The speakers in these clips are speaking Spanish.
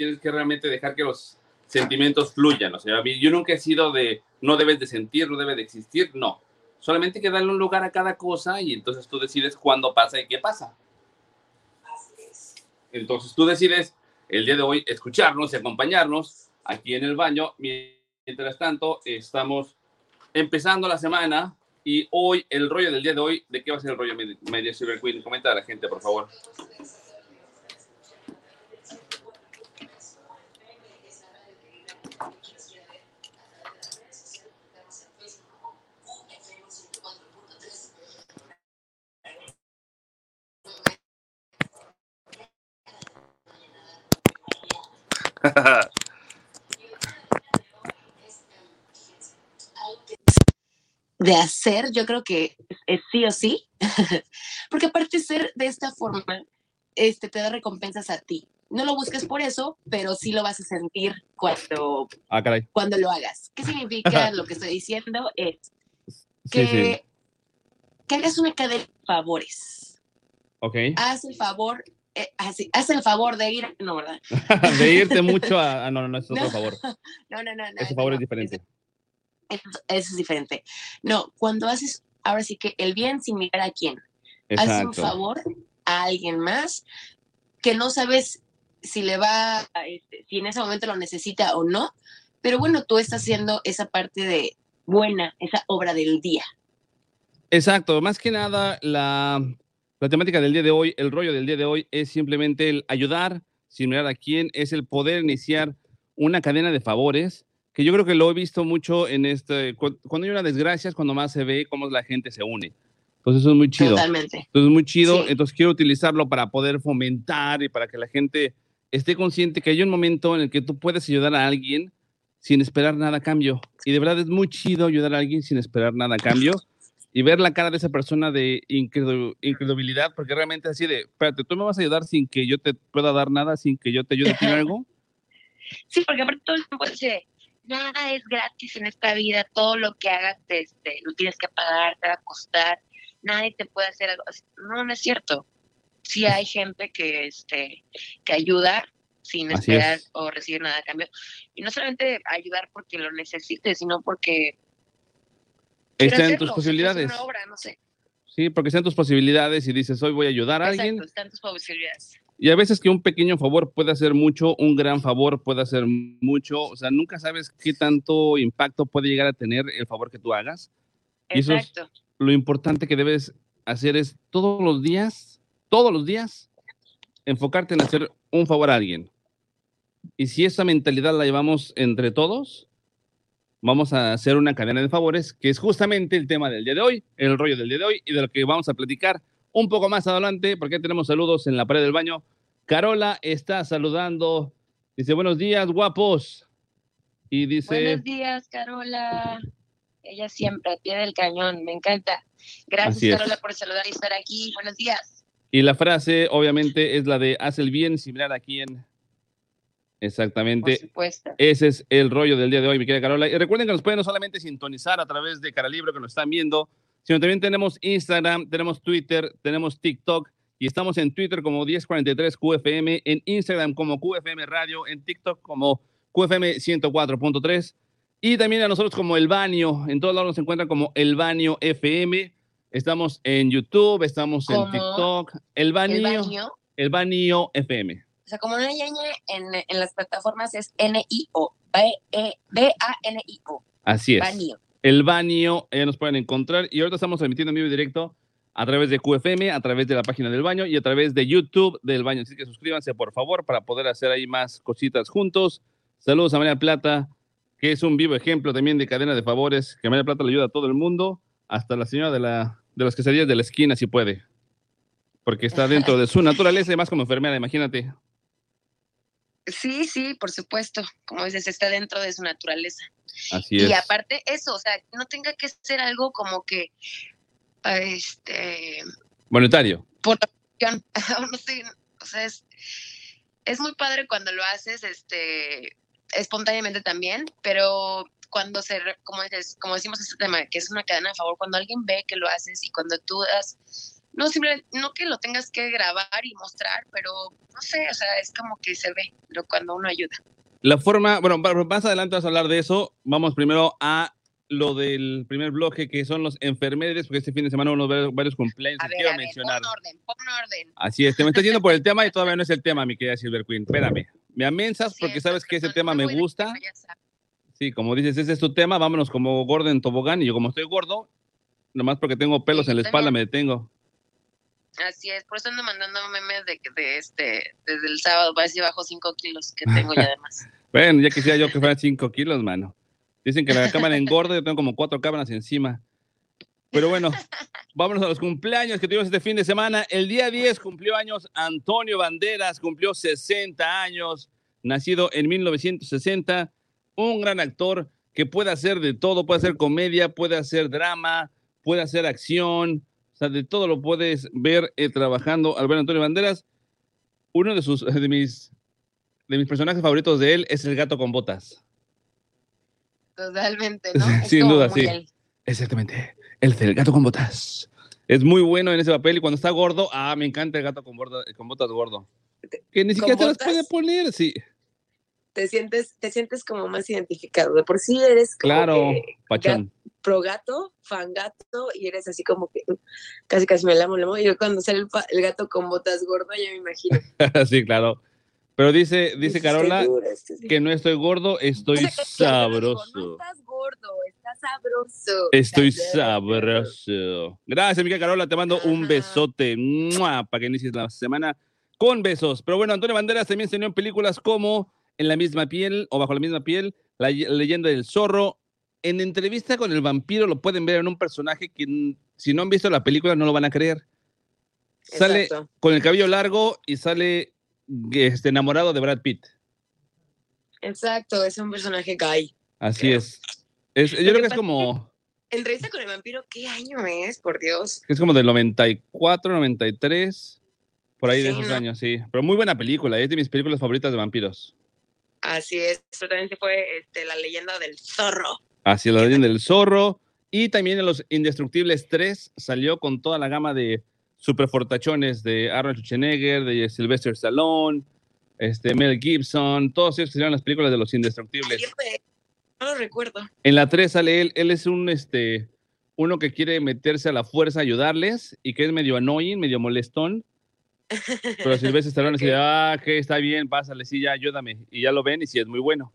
tienes que realmente dejar que los sentimientos fluyan. O sea, yo nunca he sido de no debes de sentir, no debe de existir, no. Solamente hay que darle un lugar a cada cosa y entonces tú decides cuándo pasa y qué pasa. Entonces tú decides el día de hoy escucharnos y acompañarnos aquí en el baño. Mientras tanto, estamos empezando la semana y hoy, el rollo del día de hoy, ¿de qué va a ser el rollo Media Silver Queen? Comenta a la gente, por favor. Hacer, yo creo que es sí o sí, porque aparte ser de esta forma, este, te da recompensas a ti. No lo busques por eso, pero sí lo vas a sentir cuando, ah, cuando lo hagas. ¿Qué significa lo que estoy diciendo? Es que, que hagas una cadena de favores. Ok. Haz el favor eh, haz el favor de ir, no, ¿verdad? de irte mucho a, no, no, no, es otro favor. No, no, no. Ese favor es diferente. Eso, es diferente. No, cuando haces, ahora sí que el bien sin mirar a quién. Haces un favor a alguien más que no sabes si le va, este, si en ese momento lo necesita o no, pero bueno, tú estás haciendo esa parte de buena, esa obra del día. Exacto, más que nada la, la temática del día de hoy, el rollo del día de hoy es simplemente el ayudar sin mirar a quién, es el poder iniciar una cadena de favores que yo creo que lo he visto mucho en este, cuando hay una desgracia es cuando más se ve cómo la gente se une. Entonces eso es muy chido. Totalmente. Entonces es muy chido. Entonces quiero utilizarlo para poder fomentar y para que la gente esté consciente que hay un momento en el que tú puedes ayudar a alguien sin esperar nada a cambio. Y de verdad es muy chido ayudar a alguien sin esperar nada a cambio y ver la cara de esa persona de incredulidad, porque realmente así de, espérate, ¿tú me vas a ayudar sin que yo te pueda dar nada, sin que yo te ayude a algo? Sí, porque aparte todo el tiempo dice, nada es gratis en esta vida, todo lo que hagas te, este, lo tienes que pagar, te va a costar, nadie te puede hacer algo. No, no es cierto. Sí hay gente que, este, que ayuda sin esperar o recibir nada a cambio. Y no solamente ayudar porque lo necesite, sino porque... Está en tus posibilidades. Sí, porque están tus posibilidades y dices, hoy voy a ayudar a alguien. Están tus posibilidades. Y a veces que un pequeño favor puede hacer mucho, un gran favor puede hacer mucho, o sea, nunca sabes qué tanto impacto puede llegar a tener el favor que tú hagas. Exacto. eso lo importante que debes hacer es todos los días, todos los días, enfocarte en hacer un favor a alguien. Y si esa mentalidad la llevamos entre todos, vamos a hacer una cadena de favores, que es justamente el tema del día de hoy, el rollo del día de hoy y de lo que vamos a platicar un poco más adelante, porque tenemos saludos en la pared del baño. Carola está saludando. Dice, buenos días, guapos. Y dice... Buenos días, Carola. Ella siempre, a pie del cañón, me encanta. Gracias, Carola, por saludar y estar aquí. Buenos días. Y la frase, obviamente, es la de haz el bien similar a quien. Exactamente. Por supuesto. Ese es el rollo del día de hoy, mi querida Carola. Y recuerden que nos pueden no solamente sintonizar a través de Cara Libre, que nos están viendo, sino también tenemos Instagram, tenemos Twitter, tenemos TikTok y estamos en Twitter como 1043QFM, en Instagram como QFM Radio, en TikTok como QFM 104.3 y también a nosotros como El Baño, en todos lados nos encuentran como El Baño FM. Estamos en YouTube, estamos en TikTok, El Baño, El Baño, FM. O sea, como no hay en, en las plataformas es N-I-O, B-A-N-I-O. Así es. Baño el baño, ya nos pueden encontrar. Y ahorita estamos transmitiendo en vivo y directo a través de QFM, a través de la página del baño y a través de YouTube del baño. Así que suscríbanse, por favor, para poder hacer ahí más cositas juntos. Saludos a María Plata, que es un vivo ejemplo también de cadena de favores, que María Plata le ayuda a todo el mundo, hasta la señora de, la, de las quesadillas de la esquina, si puede. Porque está dentro de su naturaleza y más como enfermera, imagínate. Sí, sí, por supuesto. Como dices, está dentro de su naturaleza. Así es. Y aparte eso, o sea, no tenga que ser algo como que, este... Monetario. Por no sé, o sea, es, es muy padre cuando lo haces, este, espontáneamente también, pero cuando se, como, dices, como decimos este tema, que es una cadena de favor, cuando alguien ve que lo haces y cuando tú das no simplemente, no que lo tengas que grabar y mostrar, pero no sé, o sea, es como que se ve lo cuando uno ayuda. La forma, bueno, más adelante vas a hablar de eso. Vamos primero a lo del primer bloque, que son los enfermeros, porque este fin de semana uno ver varios cumpleaños A ver, quiero a ver, mencionar. pon orden, pon orden. Así es, te me estás yendo por el tema y todavía no es el tema, mi querida Silver Queen. Espérame. Me amensas Sí, porque sabes que ese tema me gusta. Sí, como dices, ese es tu tema. Vámonos como gordo en tobogán. Y yo, como estoy gordo, nomás porque tengo pelos Sí, en la espalda, me detengo. Así es, por eso ando mandando memes de, de este, desde el sábado, para si bajo 5 kilos que tengo ya además. Bueno, ya quisiera yo que fueran 5 kilos, mano. Dicen que la cámara engorda, yo tengo como cuatro cámaras encima. Pero bueno, vámonos a los cumpleaños que tuvimos este fin de semana. El día 10 cumplió años Antonio Banderas, cumplió 60 años, nacido en 1960. Un gran actor que puede hacer de todo, puede hacer comedia, puede hacer drama, puede hacer acción, sea, de todo lo puedes ver eh, trabajando. Alberto Antonio Banderas, uno de, sus, de, mis, de mis personajes favoritos de él es el gato con botas. Totalmente, ¿no? Es Sin duda, sí. él. Exactamente. El del gato con botas. Es muy bueno en ese papel y cuando está gordo, ah, me encanta el gato con, borda- con botas gordo. Que ni ¿Con siquiera te las puede poner, sí. Te sientes, te sientes como más identificado. De por sí eres como Claro, que pachón. Pro gato, fan gato, y eres así como que uh, casi casi me lamo, lamo. Y yo cuando sale el, el gato con botas gordo, ya me imagino. sí, claro. Pero dice, dice Carola "Seguro, este sí". que no estoy gordo, estoy digo, No sabroso. estás gordo, estás sabroso. Estoy sabroso. Gracias, amiga Carola. Te mando un Ajá. besote ¡mua! para que inicies la semana con besos. Pero bueno, Antonio Banderas también se unió en películas como En la misma piel o Bajo la misma piel, La leyenda del zorro. En entrevista con el vampiro lo pueden ver en un personaje que si no han visto la película no lo van a creer. Sale con el cabello largo y sale este, enamorado de Brad Pitt. Exacto, es un personaje gay. Así Creo. es. Es- Yo Lo creo que que es como... Entrevista con el vampiro, ¿qué año es? Por Dios. Es como del 94, 93, por ahí de esos ¿no? años, sí. Pero muy buena película, es de mis películas favoritas de vampiros. Así es. Totalmente fue este, la leyenda del zorro. Así La leyenda del zorro. Y también en Los Indestructibles 3 salió con toda la gama de superfortachones de Arnold Schwarzenegger, de Sylvester Stallone, este, Mel Gibson, todos ellos que las películas de Los Indestructibles. No lo recuerdo. En la 3 sale él, él es un, este, uno que quiere meterse a la fuerza ayudarles y que es medio annoying, medio molestón. Pero Silvestre Stallone Ok. dice, ah, que está bien, pásale, sí, ya, ayúdame. Y ya lo ven y sí, es muy bueno.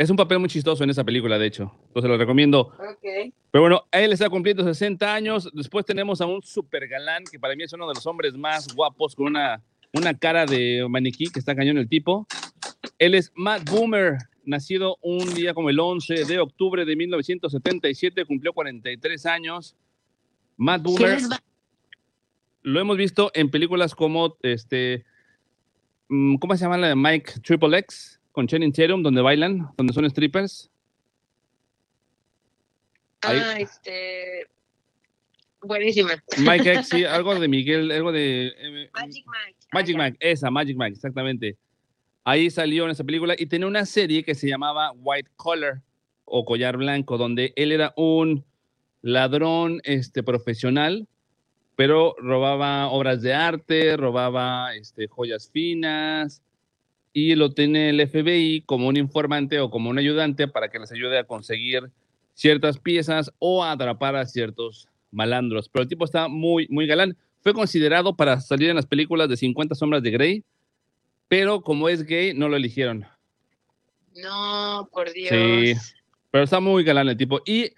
Es un papel muy chistoso en esa película, de hecho. Entonces lo recomiendo. Pero bueno, él está cumpliendo 60 años. Después tenemos a un super galán, que para mí es uno de los hombres más guapos, con una, una cara de maniquí, que está cañón el tipo. Él es Matt Boomer, nacido un día como el 11 de octubre de 1977, cumplió 43 años. Matt ¿Quién Boomer lo hemos visto en películas como este mm, ¿cómo se llama la de Mike Triple X con Channing Tatum donde bailan, donde son strippers? Ahí- Ah, este. Buenísima. Mike X, sí, algo de Miguel, algo de eh, Magic Mike. Magic Ah, ya. Mike, esa, Magic Mike, exactamente. Ahí salió en esa película y tenía una serie que se llamaba White Collar o Collar Blanco, donde él era un ladrón este, profesional, pero robaba obras de arte, robaba este, joyas finas y lo tiene el FBI como un informante o como un ayudante para que les ayude a conseguir ciertas piezas o a atrapar a ciertos malandros. Pero el tipo está muy, muy galán. Fue considerado para salir en las películas de 50 sombras de Grey, pero como es gay, no lo eligieron. No, por Dios. Sí. Pero está muy galán el tipo. Y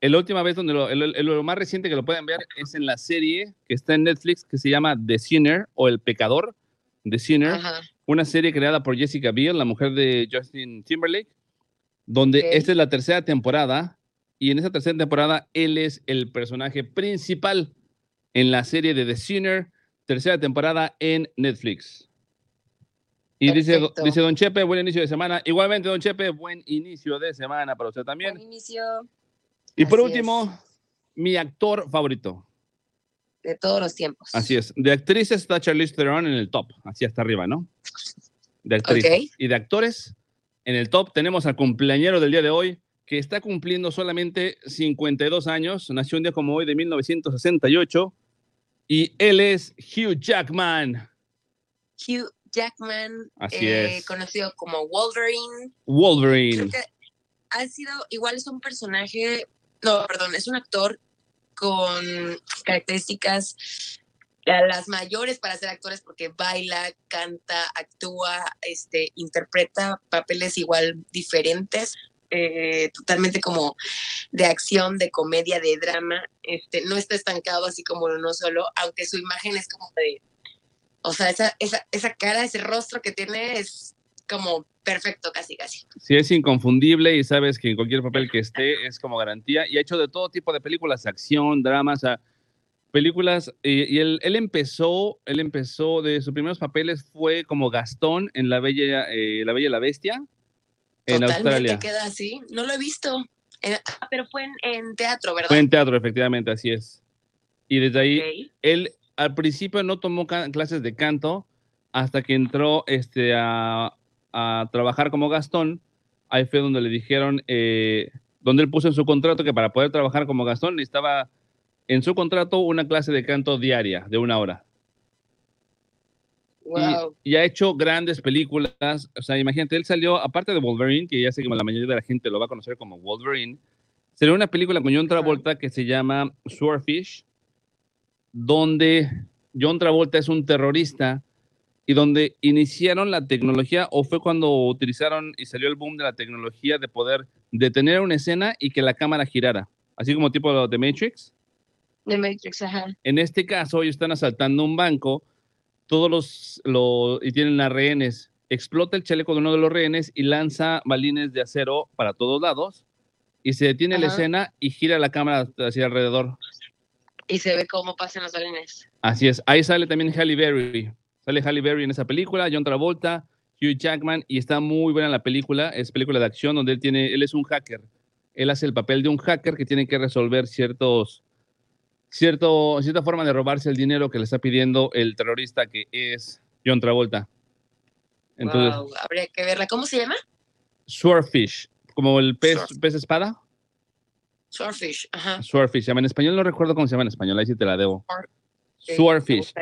la última vez donde lo, el- el- lo más reciente que lo pueden ver es en la serie que está en Netflix que se llama The Sinner o El Pecador, The Sinner, Ajá. Una serie creada por Jessica Biel, la mujer de Justin Timberlake, donde Ok. esta es la tercera temporada y en esa tercera temporada él es el personaje principal en la serie de The Sinner, tercera temporada en Netflix. Y dice, Perfecto. dice Don Chepe, buen inicio de semana. Igualmente, Don Chepe, buen inicio de semana para usted también. Buen inicio Y por último, mi actor favorito. De todos los tiempos. Así es. De actrices está Charlize Theron en el top, así hasta arriba, ¿no? De actrices. Ok. Y de actores, en el top tenemos al cumpleañero del día de hoy, que está cumpliendo solamente 52 años. Nació un día como hoy de 1968. Y él es Hugh Jackman. Hugh Jackman, Así eh, es. conocido como Wolverine. Creo Wolverine. que ha sido, igual es un personaje, no, perdón, es un actor con características las mayores para ser actores porque baila, canta, actúa, este, interpreta papeles igual diferentes, eh, totalmente como de acción, de comedia, de drama. Este, no está estancado así como uno solo, aunque su imagen es como de, o sea, esa, esa, esa cara, ese rostro que tiene es como perfecto, casi, casi. Sí, es inconfundible y sabes que en cualquier papel que esté es como garantía. Y ha hecho de todo tipo de películas, acción, dramas, o sea, películas. Y, y él, él empezó, él empezó de sus primeros papeles fue como Gastón en La Bella, eh, La Bella y la Bestia en Totalmente Australia. queda así. No lo he visto. Eh, ah, pero fue en, en teatro, ¿verdad? Fue en teatro, efectivamente, así es. Y desde ahí, él al principio no tomó clases de canto hasta que entró este, a, a trabajar como Gastón. Ahí fue donde le dijeron, eh, donde él puso en su contrato que para poder trabajar como Gastón necesitaba en su contrato una clase de canto diaria de una hora. Y- Wow. Y, ha hecho grandes películas. O sea, imagínate, él salió, aparte de Wolverine, que ya sé que la mayoría de la gente lo va a conocer como Wolverine, salió una película con John Travolta que se llama Swordfish, donde John Travolta es un terrorista y donde iniciaron la tecnología, o fue cuando utilizaron y salió el boom de la tecnología de poder detener una escena y que la cámara girara, así como tipo de Matrix. De Matrix, ajá. En este caso, ellos están asaltando un banco, todos los, lo- y tienen a rehenes. Explota el chaleco de uno de los rehenes y lanza balines de acero para todos lados. Y se detiene la escena y gira la cámara hacia alrededor. Y se ve cómo pasan los balines. Así es. Ahí sale también Halle Berry. Sale Halle Berry en esa película, John Travolta, Hugh Jackman, y está muy buena la película. Es película de acción donde él tiene, él es un hacker. Él hace el papel de un hacker que tiene que resolver ciertos, cierto, cierta forma de robarse el dinero que le está pidiendo el terrorista que es John Travolta. Entonces, Wow, habría que verla. ¿Cómo se llama? Swordfish, como el pez, Sword- pez espada. Swordfish. Ajá. Swordfish, se llama en español, no recuerdo cómo se llama en español, ahí sí te la debo. Swordfish.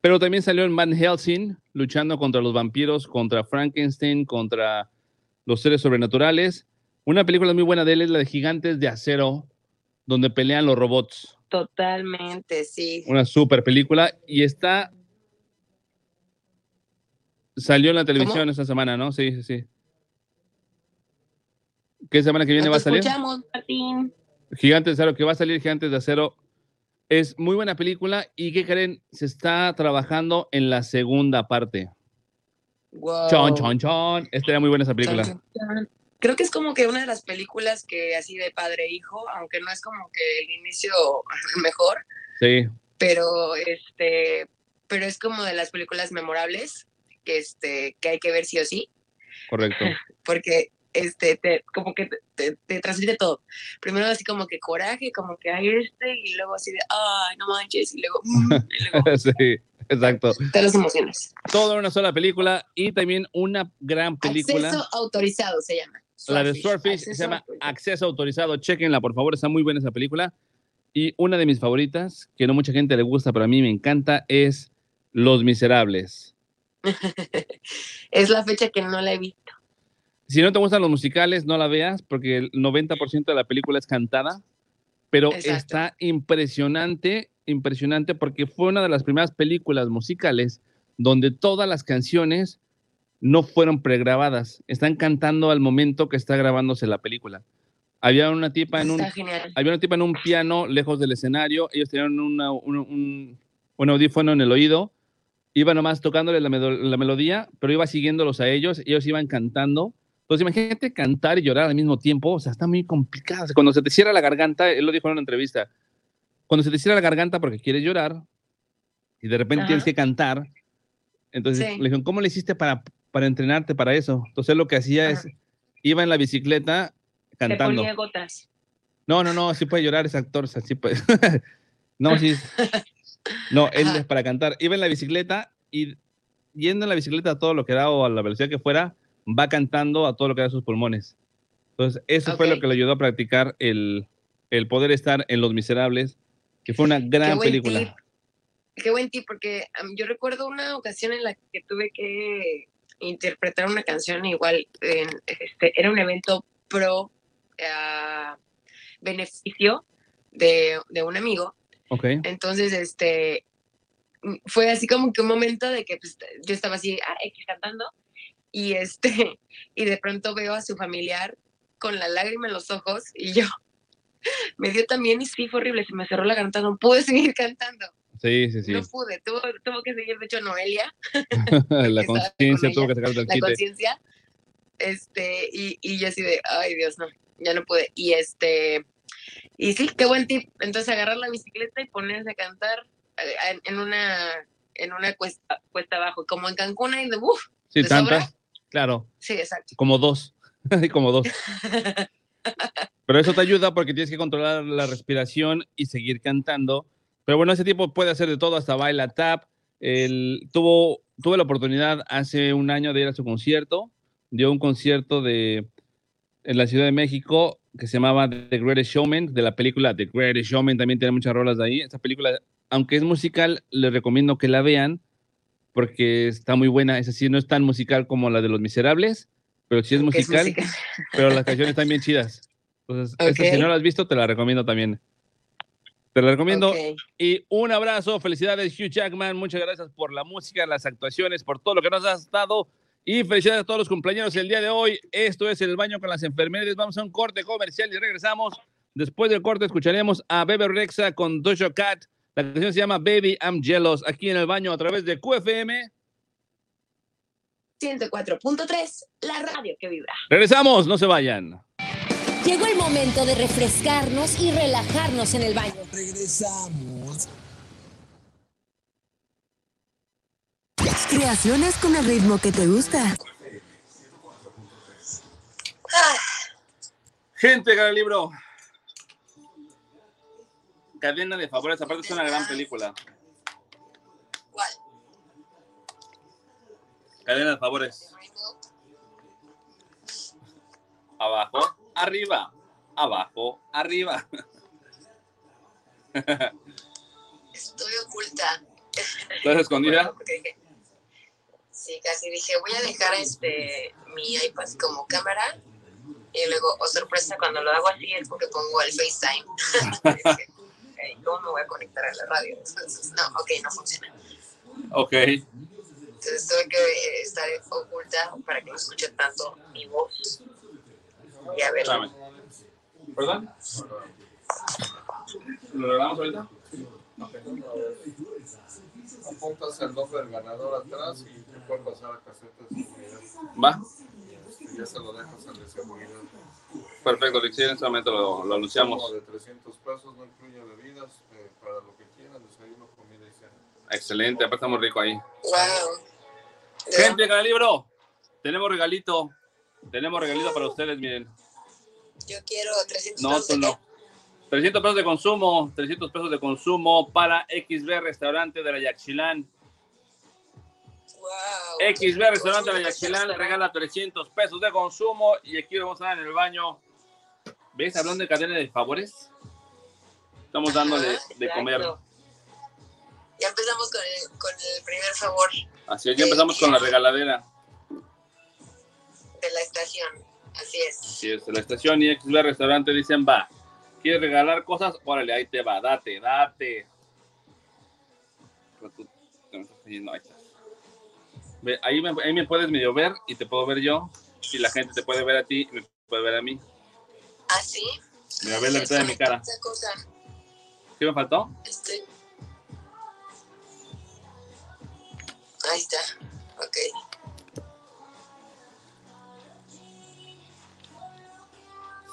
Pero también salió en Van Helsing, luchando contra los vampiros, contra Frankenstein, contra los seres sobrenaturales. Una película muy buena de él es la de Gigantes de Acero, donde pelean los robots. Totalmente, sí. Una super película. Y está. Salió en la televisión esta semana, ¿no? Sí, sí, sí. ¿Qué semana que viene va a salir? escuchamos, Martín. Gigantes de Acero, que va a salir Gigantes de Acero. Es muy buena película. ¿Y qué creen? Se está trabajando en la segunda parte. Wow. Chon, chon, chon. Esta era muy buena esa película. Chan. Creo que es como que una de las películas que así de padre e hijo, aunque no es como que el inicio mejor, Sí, pero este, pero es como de las películas memorables que este, que hay que ver sí o sí, correcto. porque este, te, como que te, te, te transmite todo. Primero así como que coraje, como que hay este, y luego así de, ay, no manches, y luego, mm, y luego sí, exacto. te las emociones. Todo en una sola película y también una gran película. Acceso autorizado se llama. la de Swordfish se llama. Acceso Autorizado. Chequenla, por favor, está muy buena esa película. Y una de mis favoritas, que no mucha gente le gusta, pero a mí me encanta, es Los Miserables. es la fecha que no la he visto. Si no te gustan los musicales, no la veas, porque el 90% de la película es cantada, pero Exacto. está impresionante, impresionante, porque fue una de las primeras películas musicales donde todas las canciones no fueron pregrabadas, están cantando al momento que está grabándose la película. Había una tipa en un, había una tipa en un piano lejos del escenario, ellos tenían una- un, un- un audífono en el oído, iba nomás tocándole la, la melodía, pero iba siguiéndolos a ellos, ellos iban cantando. Entonces imagínate cantar y llorar al mismo tiempo, o sea, está muy complicado. O sea, cuando se te cierra la garganta, él lo dijo en una entrevista, cuando se te cierra la garganta porque quieres llorar y de repente Ajá. tienes que cantar, entonces Sí. le dijeron, ¿cómo le hiciste para, para entrenarte para eso? Entonces lo que hacía es, Ajá. iba en la bicicleta Te cantando. ponía gotas. No, no, no, sí puede llorar ese actor, o sea, sí puede. no, sí. No, él Ajá. es para cantar. Iba en la bicicleta y yendo en la bicicleta a todo lo que da o a la velocidad que fuera, va cantando a todo lo que da sus pulmones. Entonces, eso fue lo que le ayudó a practicar el, el poder estar en Los Miserables, que fue una gran película. tip. qué buen tip, porque um, yo recuerdo una ocasión en la que tuve que interpretar una canción igual, en, este, era un evento pro uh, beneficio de, de, un amigo. Ok. Entonces, este, fue así como que un momento de que pues, yo estaba así, ah, X cantando, y este, y de pronto veo a su familiar con la lágrima en los ojos, y yo, me dio también, y sí, fue horrible, se me cerró la garganta, no pude seguir cantando. Sí, sí, sí. No pude, tuvo, tuvo que seguir, de hecho, Noelia. la conciencia tuvo que sacar del La conciencia. Este, y, y yo así de, ay Dios, no, ya no pude. Y este, y sí, qué buen tip. Entonces agarrar la bicicleta y ponerse a cantar eh, en una, en una cuesta, cuesta abajo, como en Cancún hay de, uff. Sí, tantas, claro. Sí, exacto. Como dos, como dos. Pero eso te ayuda porque tienes que controlar la respiración y seguir cantando. Pero bueno, ese tipo puede hacer de todo, hasta baila tap. Él tuvo, tuve la oportunidad hace un año de ir a su concierto. Dio un concierto de, en la Ciudad de México que se llamaba The Greatest Showman, de la película The Greatest Showman. También tiene muchas rolas de ahí. Esta película, aunque es musical, les recomiendo que la vean porque está muy buena. Es decir, no es tan musical como la de Los Miserables, pero sí es musical, es musical. pero las canciones están bien chidas. Entonces, okay. esta, si no la has visto, te la recomiendo también. Te la recomiendo. Okay. Y un abrazo, felicidades Hugh Jackman, muchas gracias por la música, las actuaciones, por todo lo que nos has dado. Y felicidades a todos los cumpleaños el día de hoy. Esto es El Baño con las Enfermeras. Vamos a un corte comercial y regresamos. Después del corte escucharemos a Bebe Rexa con Dojo Cat. La canción se llama Baby I'm Jealous, aquí en El Baño a través de QFM. 104.3, la radio que vibra. Regresamos, no se vayan. Llegó el momento de refrescarnos y relajarnos en el baño. Regresamos. Creaciones con el ritmo que te gusta. Gente, gran libro. Cadena de favores, aparte es una gran película. ¿Cuál? Cadena de favores. Abajo arriba, abajo, arriba. Estoy oculta. ¿Estás escondida? Sí, casi dije, voy a dejar este mi iPad como cámara y luego, oh sorpresa, cuando lo hago así es porque pongo el FaceTime. ¿Cómo me voy a conectar a la radio? Entonces, no, ok, no funciona. Ok. Entonces tuve que estar oculta para que no escuche tanto mi voz. Y a ver. ¿Perdón? ¿Lo grabamos ahorita? Apuntas el nombre del ganador atrás y tú puedes pasar a caseta de seguridad. Va. Y ya se lo dejas al de seguridad. Perfecto, en este momento lo, lo anunciamos. De 300 pesos, no incluye bebidas, eh, para lo que quieran, desayuno, comida y cena. Excelente, aparte estamos rico ahí. Wow. Gente, cada libro, tenemos regalito. Tenemos regalito para ustedes, miren. Yo quiero 300 No, pesos. tú de no. 300 pesos de consumo, 300 pesos de consumo para XB Restaurante de la Yaxchilán. Wow. XB Restaurante de la Yaxchilán regala 300 pesos de consumo y aquí lo vamos a dar en el baño. ¿Ves? Hablando de cadena de favores. Estamos dándole de, de comer. Ya empezamos con el, con el primer favor Así es, ya empezamos con la regaladera. de la estación. Así es. Así es, la estación y XB Restaurante dicen, va, ¿quieres regalar cosas? Órale, ahí te va, date, date. Cayendo, ahí ahí, me, ahí me puedes medio ver y te puedo ver yo. Y la gente te puede ver a ti y me puede ver a mí. Así. Mira, ve la mitad de mi cara. Cosa. ¿Qué me faltó? Este. Ahí está. Ok.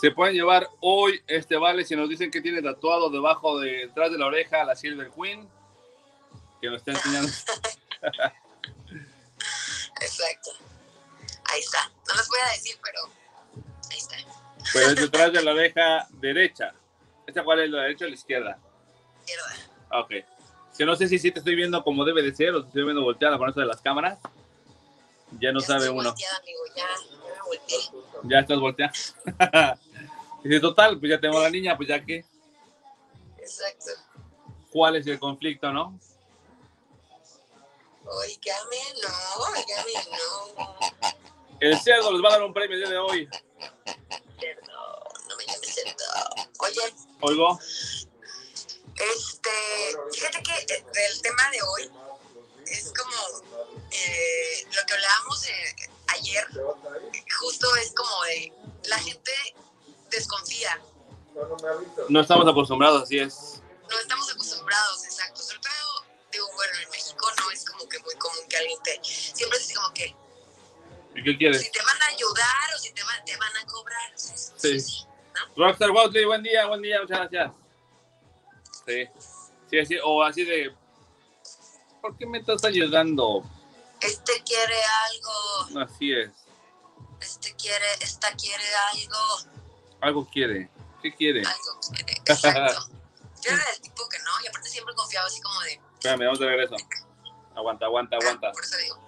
Se pueden llevar hoy este vale si nos dicen que tiene tatuado debajo de, detrás de la oreja la Silver Queen. Que nos está enseñando. Exacto. Ahí está. No los voy a decir, pero ahí está. Pero es detrás de la oreja derecha. ¿Esta cuál es la derecha o la izquierda? Izquierda. Ok. Si no sé si sí te estoy viendo como debe de ser o si estoy viendo volteada con eso de las cámaras. Ya no Ya sabe estoy uno. volteada, amigo. Ya, ya me volteé. Ya estás volteada. Dice, total, pues ya tengo la niña, pues ya que. Exacto. ¿Cuál es el conflicto, no? Oígame, no, oígame, no. El cerdo les va a dar un premio el día de hoy. Cerdo, no me llames cerdo. Oye, Oigo. este, fíjate que eh, el tema de hoy es como eh, lo que hablábamos ayer, justo es como de la gente desconfía, No estamos acostumbrados, así es. no estamos acostumbrados, exacto. Sobre todo, digo, bueno, en México no es como que muy común que alguien te, siempre es como que ¿Y qué quieres? si te van a ayudar o si te, van- te van a cobrar. o sea, Sí. Rockstar Watley, buen día, buen día, muchas gracias. Sí. Sí, así, o así de. ¿Por qué me estás ayudando? Este quiere algo, Así es. este quiere, esta quiere algo, Algo quiere. ¿Qué quiere? algo quiere. Exacto. Yo era del tipo que no, y aparte siempre confiaba así como de, Espérame, vamos de regreso. Aguanta, aguanta, aguanta. ah, por eso digo.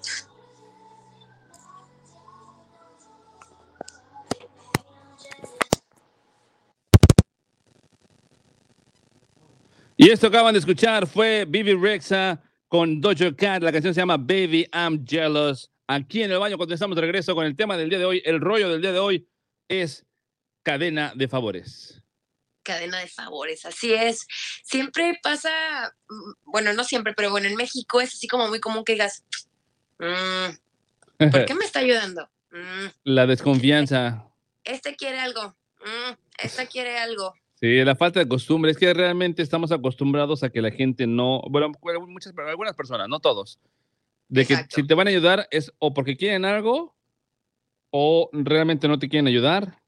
Y esto acaban de escuchar fue Bibi Rexa con Dojo Cat. La canción se llama Baby I'm Jealous. Aquí en el baño, cuando estamos de regreso con el tema del día de hoy, el rollo del día de hoy es cadena de favores. cadena de favores, así es. Siempre pasa, mm, bueno, no siempre, pero bueno, en México es así como muy común que digas, "Mm, ¿por qué me está ayudando? Mm, La desconfianza. este quiere algo, Mm, esta quiere algo. Sí, la falta de costumbre. Es que realmente estamos acostumbrados a que la gente no. Bueno, muchas, algunas personas, no todos. De que Exacto. si te van a ayudar es o porque quieren algo o realmente no te quieren ayudar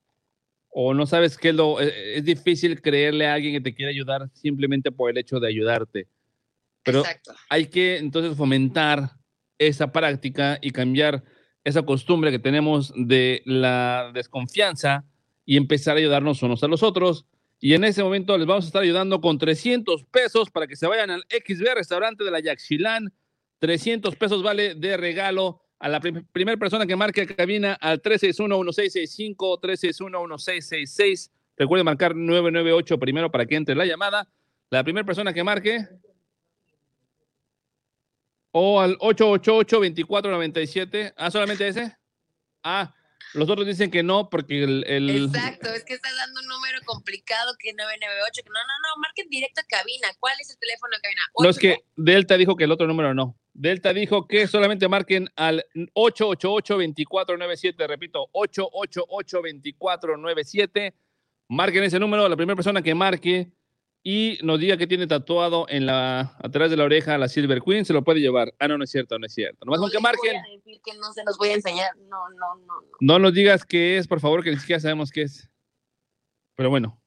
o no sabes qué es lo. Es, es difícil creerle a alguien que te quiere ayudar simplemente por el hecho de ayudarte. Pero Exacto. hay que entonces fomentar esa práctica y cambiar esa costumbre que tenemos de la desconfianza y empezar a ayudarnos unos a los otros. Y en ese momento les vamos a estar ayudando con 300 pesos para que se vayan al XB Restaurante de la Yaxchilán. 300 pesos vale de regalo a la prim- primera persona que marque cabina al 361-1665, 361-1666. Recuerde marcar 998 primero para que entre la llamada. La primera persona que marque o al 888-2497. Ah, solamente ese. Ah, los otros dicen que no, porque el. el- Exacto, es que estás dando un número complicado que 998, que no, no, no, marquen directo a cabina. ¿Cuál es el teléfono de cabina? No, es que Delta dijo que el otro número no. Delta dijo que solamente marquen al 888-2497. Repito, 888-2497. Marquen ese número, la primera persona que marque y nos diga que tiene tatuado en la, atrás de la oreja la Silver Queen, se lo puede llevar. Ah, no, no es cierto, no es cierto. Nomás no con que les voy marquen. a decir que no se los voy a enseñar. No, no, no. no. No nos digas qué es, por favor, que ni siquiera sabemos qué es. Pero bueno,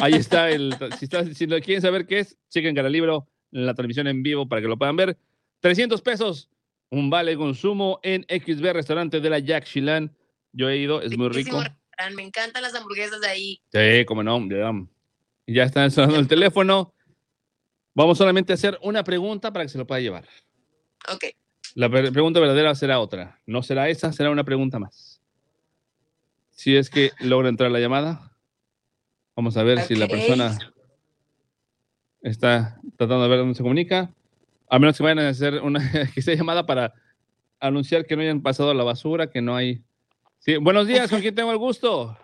ahí está el. Si, está- si lo quieren saber qué es, chequen Libro en la transmisión en vivo para que lo puedan ver. 300 pesos, un vale consumo en XB Restaurante de la Jack Chilan. Yo he ido, es muy rico. Me encantan las hamburguesas de ahí. Sí, como no, ya, ya está sonando el teléfono. Vamos solamente a hacer una pregunta para que se lo pueda llevar. Ok. La pre- pregunta verdadera será otra. No será esa, será una pregunta más. Si es que logra entrar la llamada. Vamos a ver si la persona está tratando de ver dónde se comunica. A menos que vayan a hacer una que sea llamada para anunciar que no hayan pasado la basura, que no hay. Sí, buenos días, ¿con quién tengo el gusto?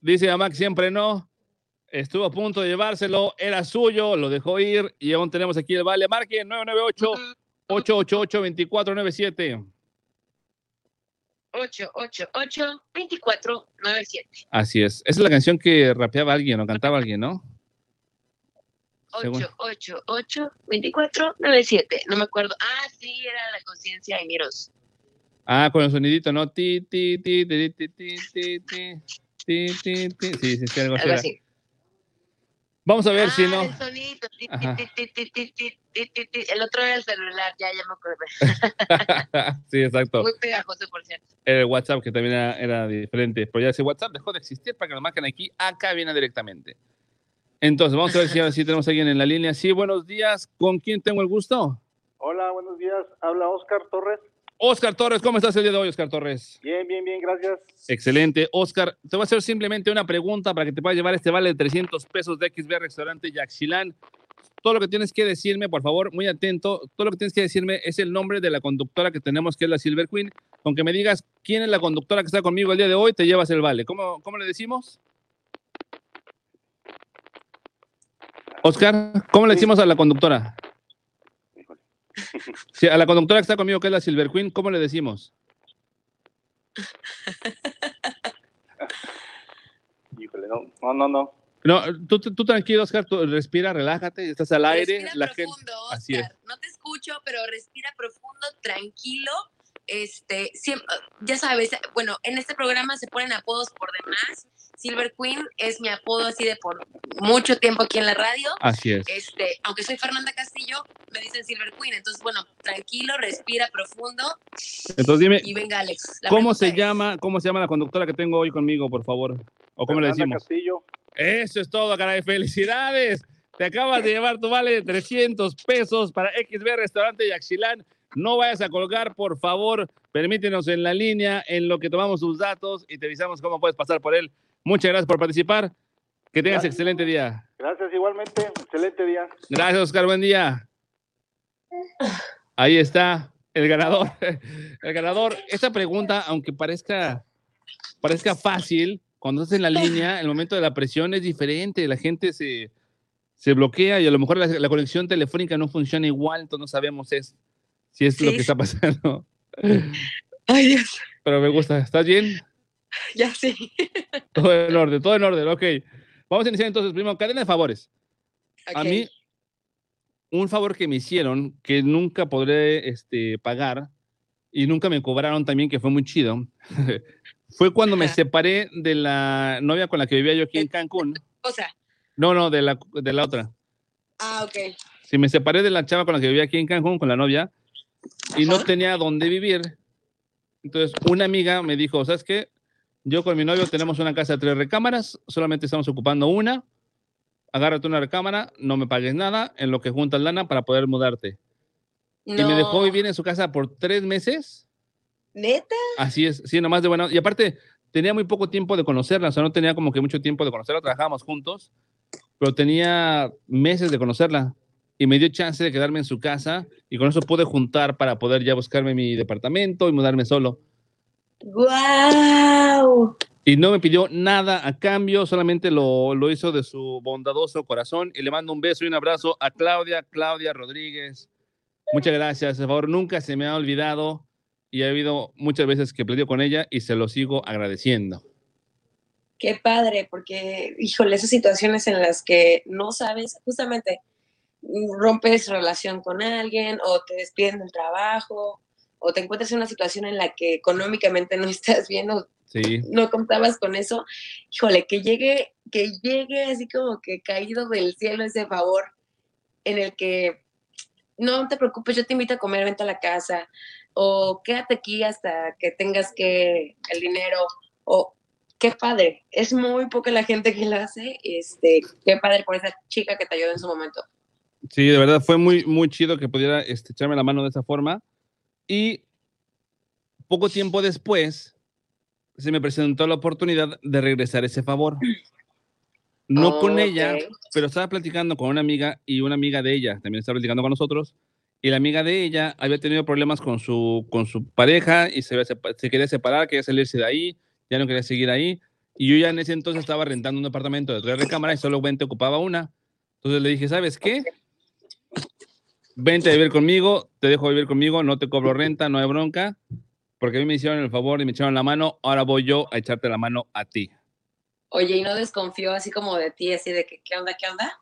Dice Amac siempre no. Estuvo a punto de llevárselo, era suyo, lo dejó ir y aún tenemos aquí el vale. Marque 998 888 2497. 888 2497 Así es. Esa es la canción que rapeaba alguien o cantaba alguien, ¿no? Según- 888 2497 No me acuerdo. Ah, sí, era la conciencia de Miros. Ah, con el sonidito, ¿no? Ti, ti, ti, ti, ti, ti, ti, ti, ti, ti, ti. Sí, sí, sí, algo así Algo era. así. Vamos a ver ah, si no. El otro era el celular, ya, ya me acordé. sí, exacto. Muy pegajoso, por cierto. El WhatsApp, que también era, era diferente. Pero ya ese WhatsApp dejó de existir para que lo marquen aquí. Acá viene directamente. Entonces, vamos a ver si ahora sí tenemos a alguien en la línea. Sí, buenos días. ¿Con quién tengo el gusto? Hola, buenos días. Habla Oscar Torres. Oscar Torres, ¿cómo estás el día de hoy, Oscar Torres? Bien, bien, bien, gracias. Excelente. Oscar, te voy a hacer simplemente una pregunta para que te puedas llevar este vale de 300 pesos de XB Restaurante Yaxchilán. todo lo que tienes que decirme, por favor, muy atento, todo lo que tienes que decirme es el nombre de la conductora que tenemos, que es la Silver Queen. Con que me digas quién es la conductora que está conmigo el día de hoy, te llevas el vale. ¿Cómo, cómo le decimos? Oscar, ¿cómo le decimos a la conductora? Sí, a la conductora que está conmigo, que es la Silver Queen, ¿cómo le decimos? Híjole, no, no, no. no. No, tú, tú tranquilo, Oscar, tú respira, relájate, estás al aire. Respira La gente, profundo, así es. Oscar. No te escucho, pero respira profundo, tranquilo. Este, siempre, ya sabes, bueno, en este programa se ponen apodos por demás. Silver Queen es mi apodo así de por mucho tiempo aquí en la radio. Así es. Este, aunque soy Fernanda Castillo, me dicen Silver Queen. Entonces, bueno, tranquilo, respira profundo Entonces dime, y venga, Alex. ¿cómo se es, llama, cómo se llama la conductora que tengo hoy conmigo, por favor? ¿O cómo le Fernanda decimos? Castillo. Eso es todo, caray. Felicidades. Te acabas de llevar tu vale de 300 pesos para XB Restaurante Yaxilán. No vayas a colgar, por favor. Permítenos en la línea en lo que tomamos tus datos y te avisamos cómo puedes pasar por él. Muchas gracias por participar. Que tengas Gracias. excelente día. Gracias igualmente. Excelente día. Gracias, Oscar. Buen día. Ahí está el ganador. El ganador. Esta pregunta, aunque parezca, parezca fácil, cuando estás en la línea, el momento de la presión es diferente. La gente se, se bloquea y a lo mejor la, la conexión telefónica no funciona igual, entonces no sabemos es, si es lo Sí. que está pasando. Ay, Dios, Pero me gusta. ¿Estás bien? ya sí. Todo en orden, todo en orden. Ok. Vamos a iniciar entonces. Primero, cadena de favores. A Ok. mí, un favor que me hicieron, que nunca podré este, pagar y nunca me cobraron también, que fue muy chido, fue cuando me separé de la novia con la que vivía yo aquí en Cancún. O sea, No, no, de la, de la otra. ah, ok. Si me separé de la chava con la que vivía aquí en Cancún, con la novia, y no Ajá. tenía dónde vivir. Entonces, una amiga me dijo, ¿sabes qué? Yo con mi novio tenemos una casa de tres recámaras, solamente estamos ocupando una. Agárrate una recámara, no me pagues nada, en lo que juntas lana para poder mudarte. Y me dejó vivir en su casa por tres meses. ¿Neta? Así es, sí, nomás de buena. Y aparte, tenía muy poco tiempo de conocerla, o sea, no tenía como que mucho tiempo de conocerla, trabajábamos juntos, pero tenía meses de conocerla. Y me dio chance de quedarme en su casa y con eso pude juntar para poder ya buscarme mi departamento y mudarme solo. ¡Guau! Y no me pidió nada a cambio, solamente lo, lo hizo de su bondadoso corazón. Y le mando un beso y un abrazo a Claudia, Claudia Rodríguez. Muchas gracias, por favor, nunca se me ha olvidado y ha habido muchas veces que platico con ella y se lo sigo agradeciendo. Qué padre, porque, híjole, esas situaciones en las que no sabes, justamente rompes relación con alguien o te despiden del trabajo o te encuentras en una situación en la que económicamente no estás bien o Sí, no contabas con eso, híjole, que llegue, que llegue así como que caído del cielo ese favor en el que no te preocupes, yo te invito a comer, vente a la casa, o quédate aquí hasta que tengas que el dinero, o qué padre, es muy poca la gente que lo hace, este, qué padre por esa chica que te ayudó en su momento. sí, de verdad fue muy, muy chido que pudiera este, echarme la mano de esa forma. Y poco tiempo después se me presentó la oportunidad de regresar ese favor. No con ella, pero estaba platicando con una amiga y una amiga de ella también estaba platicando con nosotros. Y la amiga de ella había tenido problemas con su, con su pareja y se, había sepa- se quería separar, quería salirse de ahí, ya no quería seguir ahí. Y yo ya en ese entonces estaba rentando un departamento de tres recámaras y solamente ocupaba una. Entonces le dije, ¿sabes qué? Vente a vivir conmigo, te dejo vivir conmigo, no te cobro renta, no hay bronca, porque a mí me hicieron el favor y me echaron la mano, ahora voy yo a echarte la mano a ti. Oye, y no desconfió así como de ti, así de que, ¿qué onda, qué onda?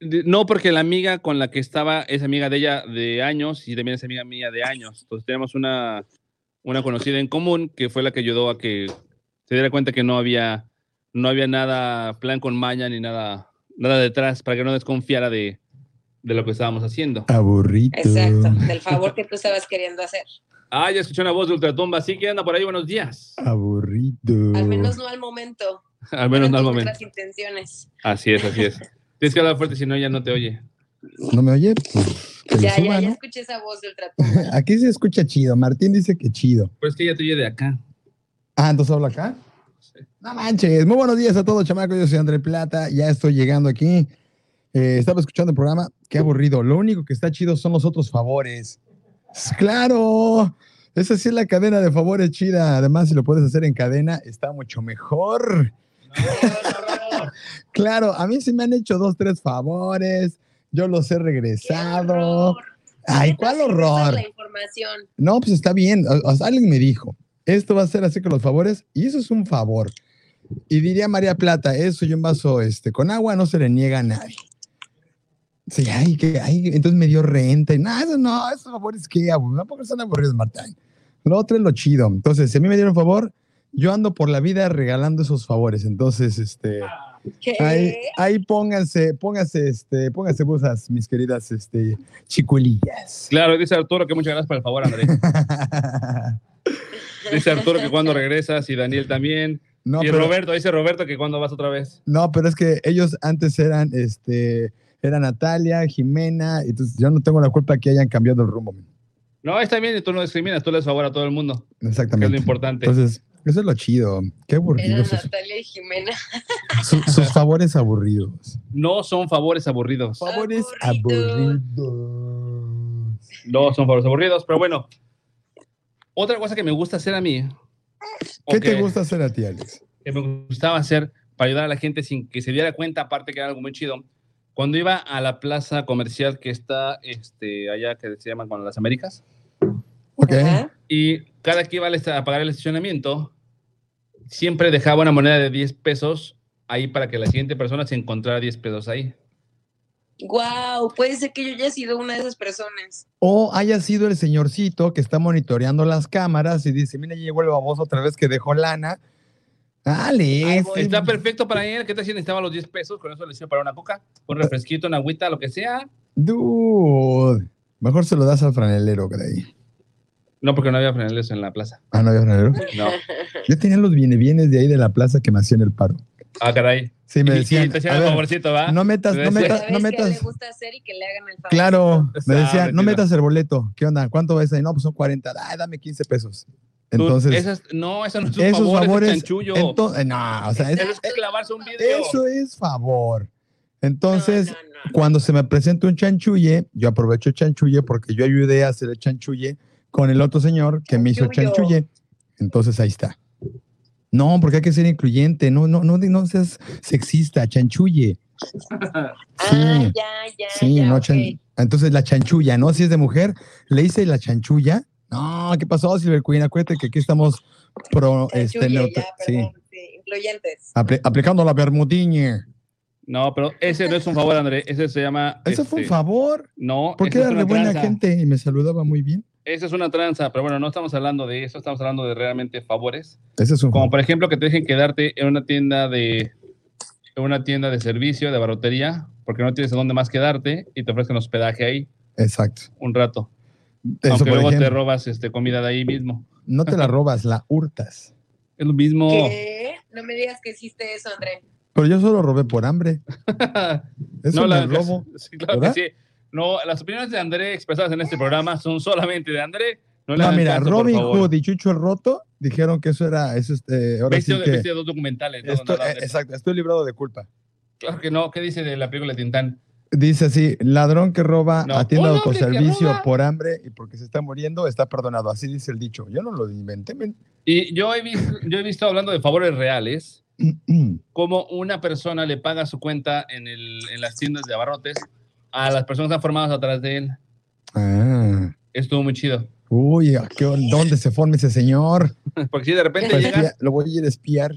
No, porque la amiga con la que estaba es amiga de ella de años y también es amiga mía de años. Entonces tenemos una, una conocida en común que fue la que ayudó a que se diera cuenta que no había, no había nada plan con Maya ni nada, nada detrás para que no desconfiara de, de lo que estábamos haciendo. Aburrito. Exacto, del favor que tú estabas queriendo hacer. Ah, ya escuché una voz de Ultratumba, sí que anda por ahí, buenos días. Aburrito. Al menos no al momento. Al menos no al momento. otras intenciones. Así es, así es. Tienes que hablar fuerte, si no, ya no te oye. ¿No me oye? Pues Ya, ya, ya ¿no? escuché esa voz del tratumba. Aquí se escucha chido. Martín dice que chido. Pero es que ya te oye de acá. Ah, entonces habla acá. No manches. Muy buenos días a todos, chamacos. Yo soy André Plata. Ya estoy llegando aquí. Eh, estaba escuchando el programa, qué aburrido. Lo único que está chido son los otros favores. Claro, esa sí es la cadena de favores chida. Además, si lo puedes hacer en cadena, está mucho mejor. claro, a mí sí me han hecho dos, tres favores. Yo los he regresado. Ay, ¿cuál horror? la información. No, pues está bien. O- o sea, alguien me dijo, esto va a ser así con los favores, y eso es un favor. Y diría María Plata, eso y un vaso este, con agua no se le niega a nadie. Sí, ay, que, ay, entonces me dio renta. Y nada, eso no, esos favores que aburridos, porque son aburridos, Martín. Lo otro es lo chido. Entonces, si a mí me dieron favor, yo ando por la vida regalando esos favores. Entonces, este, ¿Qué? ahí, ahí pónganse, pónganse, este, pónganse busas, mis queridas, este, chicuelillas. Claro, dice Arturo que muchas gracias por el favor, André. Dice Arturo que cuando regresas y Daniel también. No, y pero- Roberto, dice Roberto que cuando vas otra vez. No, pero es que ellos antes eran, este, era Natalia, Jimena, entonces yo no tengo la culpa que hayan cambiado el rumbo. No, está bien, y tú no discriminas, tú le das favor a todo el mundo, que es Exactamente. lo importante. Entonces, eso es lo chido. Qué Eran aburridos. Sus, Natalia y Jimena. su- sus favores aburridos. no son favores aburridos. Favores Aburridos. aburridos. No son favores aburridos, pero bueno. Otra cosa que me gusta hacer a mí. ¿Qué que- te gusta hacer a ti, Alex? que me gustaba hacer para ayudar a la gente sin que se diera cuenta, aparte que era algo muy chido. Cuando iba a la plaza comercial que está este, allá, que se llama con las Américas, Ok. Y cada que iba a pagar el estacionamiento, siempre dejaba una moneda de 10 pesos ahí para que la siguiente persona se encontrara 10 pesos ahí. Wow, puede ser que yo haya sido una de esas personas. O haya sido el señorcito que está monitoreando las cámaras y dice, mira, ya llegó el baboso otra vez que dejó lana. Voy. Está perfecto para él. ¿Qué tal si necesitaba los 10 pesos? Con eso le sirve para una coca, un refresquito, una agüita, lo que sea. Dude. Mejor se lo das al franelero que de ahí. No, porque no había freneles en la plaza. Ah, no había franelero. No. Yo tenía los bienes bienes de ahí de la plaza que me hacían el paro. Ah, caray. Sí, me y decían, te hacían a el ver, favorcito, ¿va? no metas, no metas, ¿Sabes no le metas. gusta hacer y que le hagan el favor? Claro, me Ah, decían, no metas el boleto. ¿Qué onda? ¿Cuánto ves ahí? No, pues son 40. Ay, dame 15 pesos. Tú, Entonces, esas- no, eso no es un esos favor, favores. es chanchullo. ento- eh, no, o sea, es- Eso es clavarse un video. eso es favor. Entonces, No, no, no. cuando se me presenta un chanchulle, yo aprovecho el chanchulle porque yo ayudé a hacer el chanchulle con el otro señor que me hizo Chanchullo. chanchulle. Entonces ahí está. No, porque hay que ser incluyente, no, no, no, no seas sexista, chanchulle. Ah, Sí, ya, ya, sí, ya, no ok. chan- Entonces la chanchulla, ¿no? Si es de mujer, le hice la chanchulla. No, ¿qué pasó, Silver Queen? Acuérdate que aquí estamos pro, este, Chanchulle, neutro- ya, sí, perdón, sí, incluyentes. apli- aplicando la bermudiña. No, pero ese no es un favor, André. Ese se llama. Eso fue un este, favor, No, porque era de buena tranza. gente y me saludaba muy bien. Esa es una tranza, pero bueno, no estamos hablando de eso, estamos hablando de realmente favores. Ese es un Como favor. por ejemplo que te dejen quedarte en una tienda de en una tienda de servicio, de barrotería, porque no tienes a dónde más quedarte y te ofrecen hospedaje ahí Exacto. un rato. Eso, aunque luego te robas este, comida de ahí mismo. No te la robas, la hurtas. Es lo mismo. ¿Qué? No me digas que hiciste eso, André. Pero yo solo robé por hambre. Eso no, la, es robo. sí, claro que sí. No, las opiniones de André expresadas en este programa son solamente de André. No, No, mira, Robin. Hood y Chucho el Roto dijeron que eso era, eso este, ahora Viste, sí que viste dos documentales. eh, de exacto, estoy librado de culpa. Claro que no. ¿Qué dice de la película de Tintán? Dice así, ladrón que roba No. atienda Un de que autoservicio por hambre y porque se está muriendo está perdonado. Así dice el dicho. Yo no lo inventé. men. Y yo he, visto, yo he visto hablando de favores reales, como una persona le paga su cuenta en, el, en las tiendas de abarrotes a las personas que están formadas atrás de él. ah, Estuvo muy chido. uy, ¿a qué- ¿dónde se forma ese señor? Porque si de repente llegas, espia- lo voy a ir a espiar.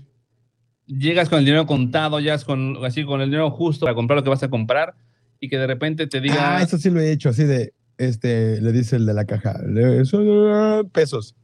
llegas con el dinero contado, llegas con, así con el dinero justo para comprar lo que vas a comprar y que de repente te diga, Ah, eso sí lo he hecho, así de, este, le dice el de la caja, le- son pesos.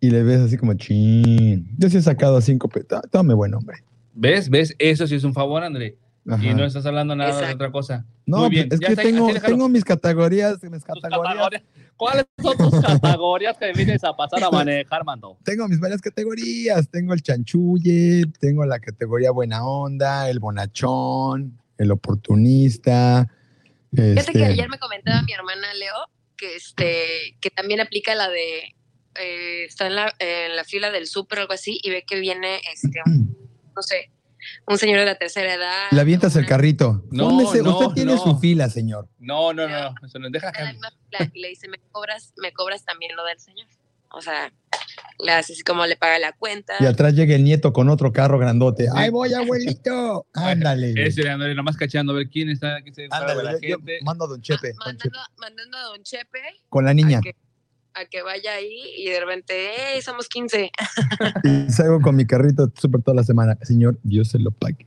Y le ves así como, chin. Yo sí he sacado cinco pesos. Tome buen hombre. ¿ves? ¿Ves? Eso sí es un favor, André. Ajá. Y no estás hablando nada de Exacto. otra cosa. No, Muy bien. es Ya que tengo, tengo mis categorías, mis categorías. ¿Cuáles son tus categorías que vienes a pasar a manejar, mando? Tengo mis varias categorías. Tengo el chanchulle, tengo la categoría buena onda, el bonachón, el oportunista. Fíjate este, que ayer me comentaba mi hermana Leo que este que también aplica la de eh, está en la, en la fila del súper o algo así y ve que viene este no sé un señor de la tercera edad. Le avientas el carrito. No, no, usted tiene no. su fila, señor. No, no, no. Eso no, deja y le dice, me cobras, me cobras también lo del señor. O sea, hace así como le paga la cuenta. Y atrás llega el nieto con otro carro grandote. ¡Ay, voy, abuelito! Ándale. Ese André, nomás cacheando a ver quién está, quién Ándale, la yo- yo gente. mando a Don Chepe, Ma- Don Chepe, mandando, mandando a Don Chepe con la niña. a que, a que vaya ahí y de repente, ¡hey, somos 15! Y salgo con mi carrito súper toda la semana. Señor, Dios se lo pague.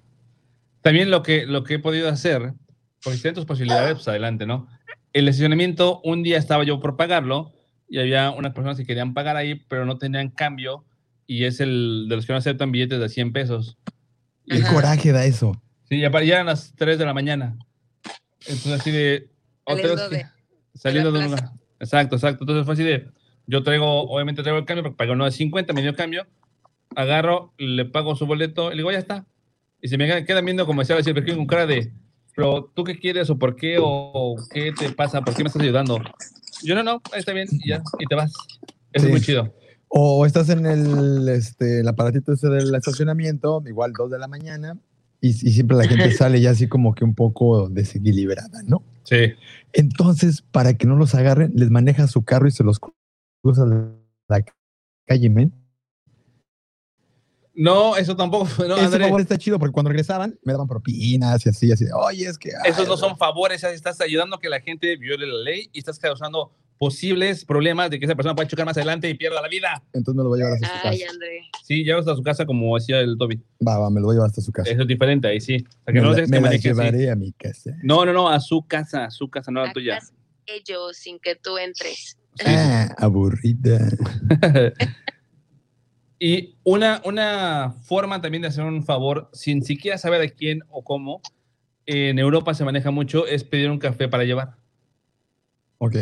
También lo que, lo que he podido hacer, tienen tus posibilidades, pues adelante, ¿no? El estacionamiento, un día estaba yo por pagarlo y había unas personas que querían pagar ahí, pero no tenían cambio y es el de los que no aceptan billetes de 100 pesos. Qué Ajá. coraje da eso. Sí, ya, eran las 3 de la mañana. Entonces así de... Otros de- saliendo de de la un plaza. lugar. Exacto, exacto. Entonces fue así de... Yo traigo, obviamente traigo el cambio porque pagué uno de 50, me dio cambio. Agarro, le pago su boleto y le digo, ya está. Y se me quedan- viendo como decía decir, con cara de, pero tú qué quieres o por qué o qué te pasa, por qué me estás ayudando. Yo no, no, ahí está bien, y ya, y te vas. Eso Sí. es muy chido. O estás en el, este, el aparatito ese del estacionamiento, igual dos de la mañana, y, y siempre la gente sale ya así como que un poco desequilibrada, ¿no? Sí. Entonces, para que no los agarren, les maneja su carro y se los cruza la calle, men. No, eso tampoco. No, Ese André, favor está chido porque cuando regresaban me daban propinas y así, así. de, Oye, es que. ay, esos no son favores, estás ayudando a que la gente viole la ley y estás causando posibles problemas de que esa persona pueda chocar más adelante y pierda la vida. Entonces me lo voy a llevar hasta su Ay, casa. André. Sí, llegas a su casa como decía el Toby. Va, va, me lo voy a llevar hasta su casa. Eso es diferente ahí, sí. O sea, que me no la, dejes me que la maneje llevaré a mi casa. No, no, no, a su casa, a su casa, no a la tuya. Ellos sin que tú entres. Sí. Ah, aburrida. y una, una forma también de hacer un favor, sin siquiera saber a quién o cómo, en Europa se maneja mucho, es pedir un café para llevar. Ok.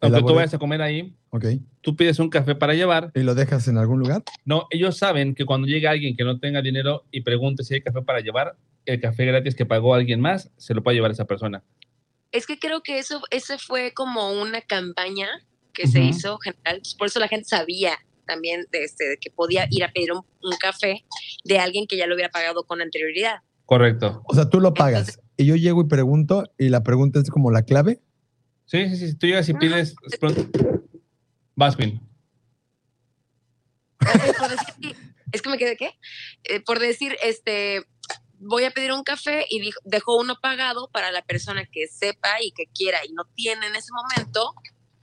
Aunque tú vayas a comer ahí, Ok. tú pides un café para llevar. ¿Y lo dejas en algún lugar? No, ellos saben que cuando llega alguien que no tenga dinero y pregunte si hay café para llevar, el café gratis que pagó alguien más se lo puede llevar esa persona. Es que creo que eso ese fue como una campaña que se hizo general, por eso la gente sabía también de este, de que podía ir a pedir un, un café de alguien que ya lo hubiera pagado con anterioridad. Correcto. O sea, tú lo pagas y yo llego y pregunto y la pregunta es como la clave. Sí, sí, sí. Tú llegas y Ajá. pides. Decir, es que me quedé, ¿qué? Eh, por decir, este, voy a pedir un café y dijo- dejó uno pagado para la persona que sepa y que quiera y no tiene en ese momento,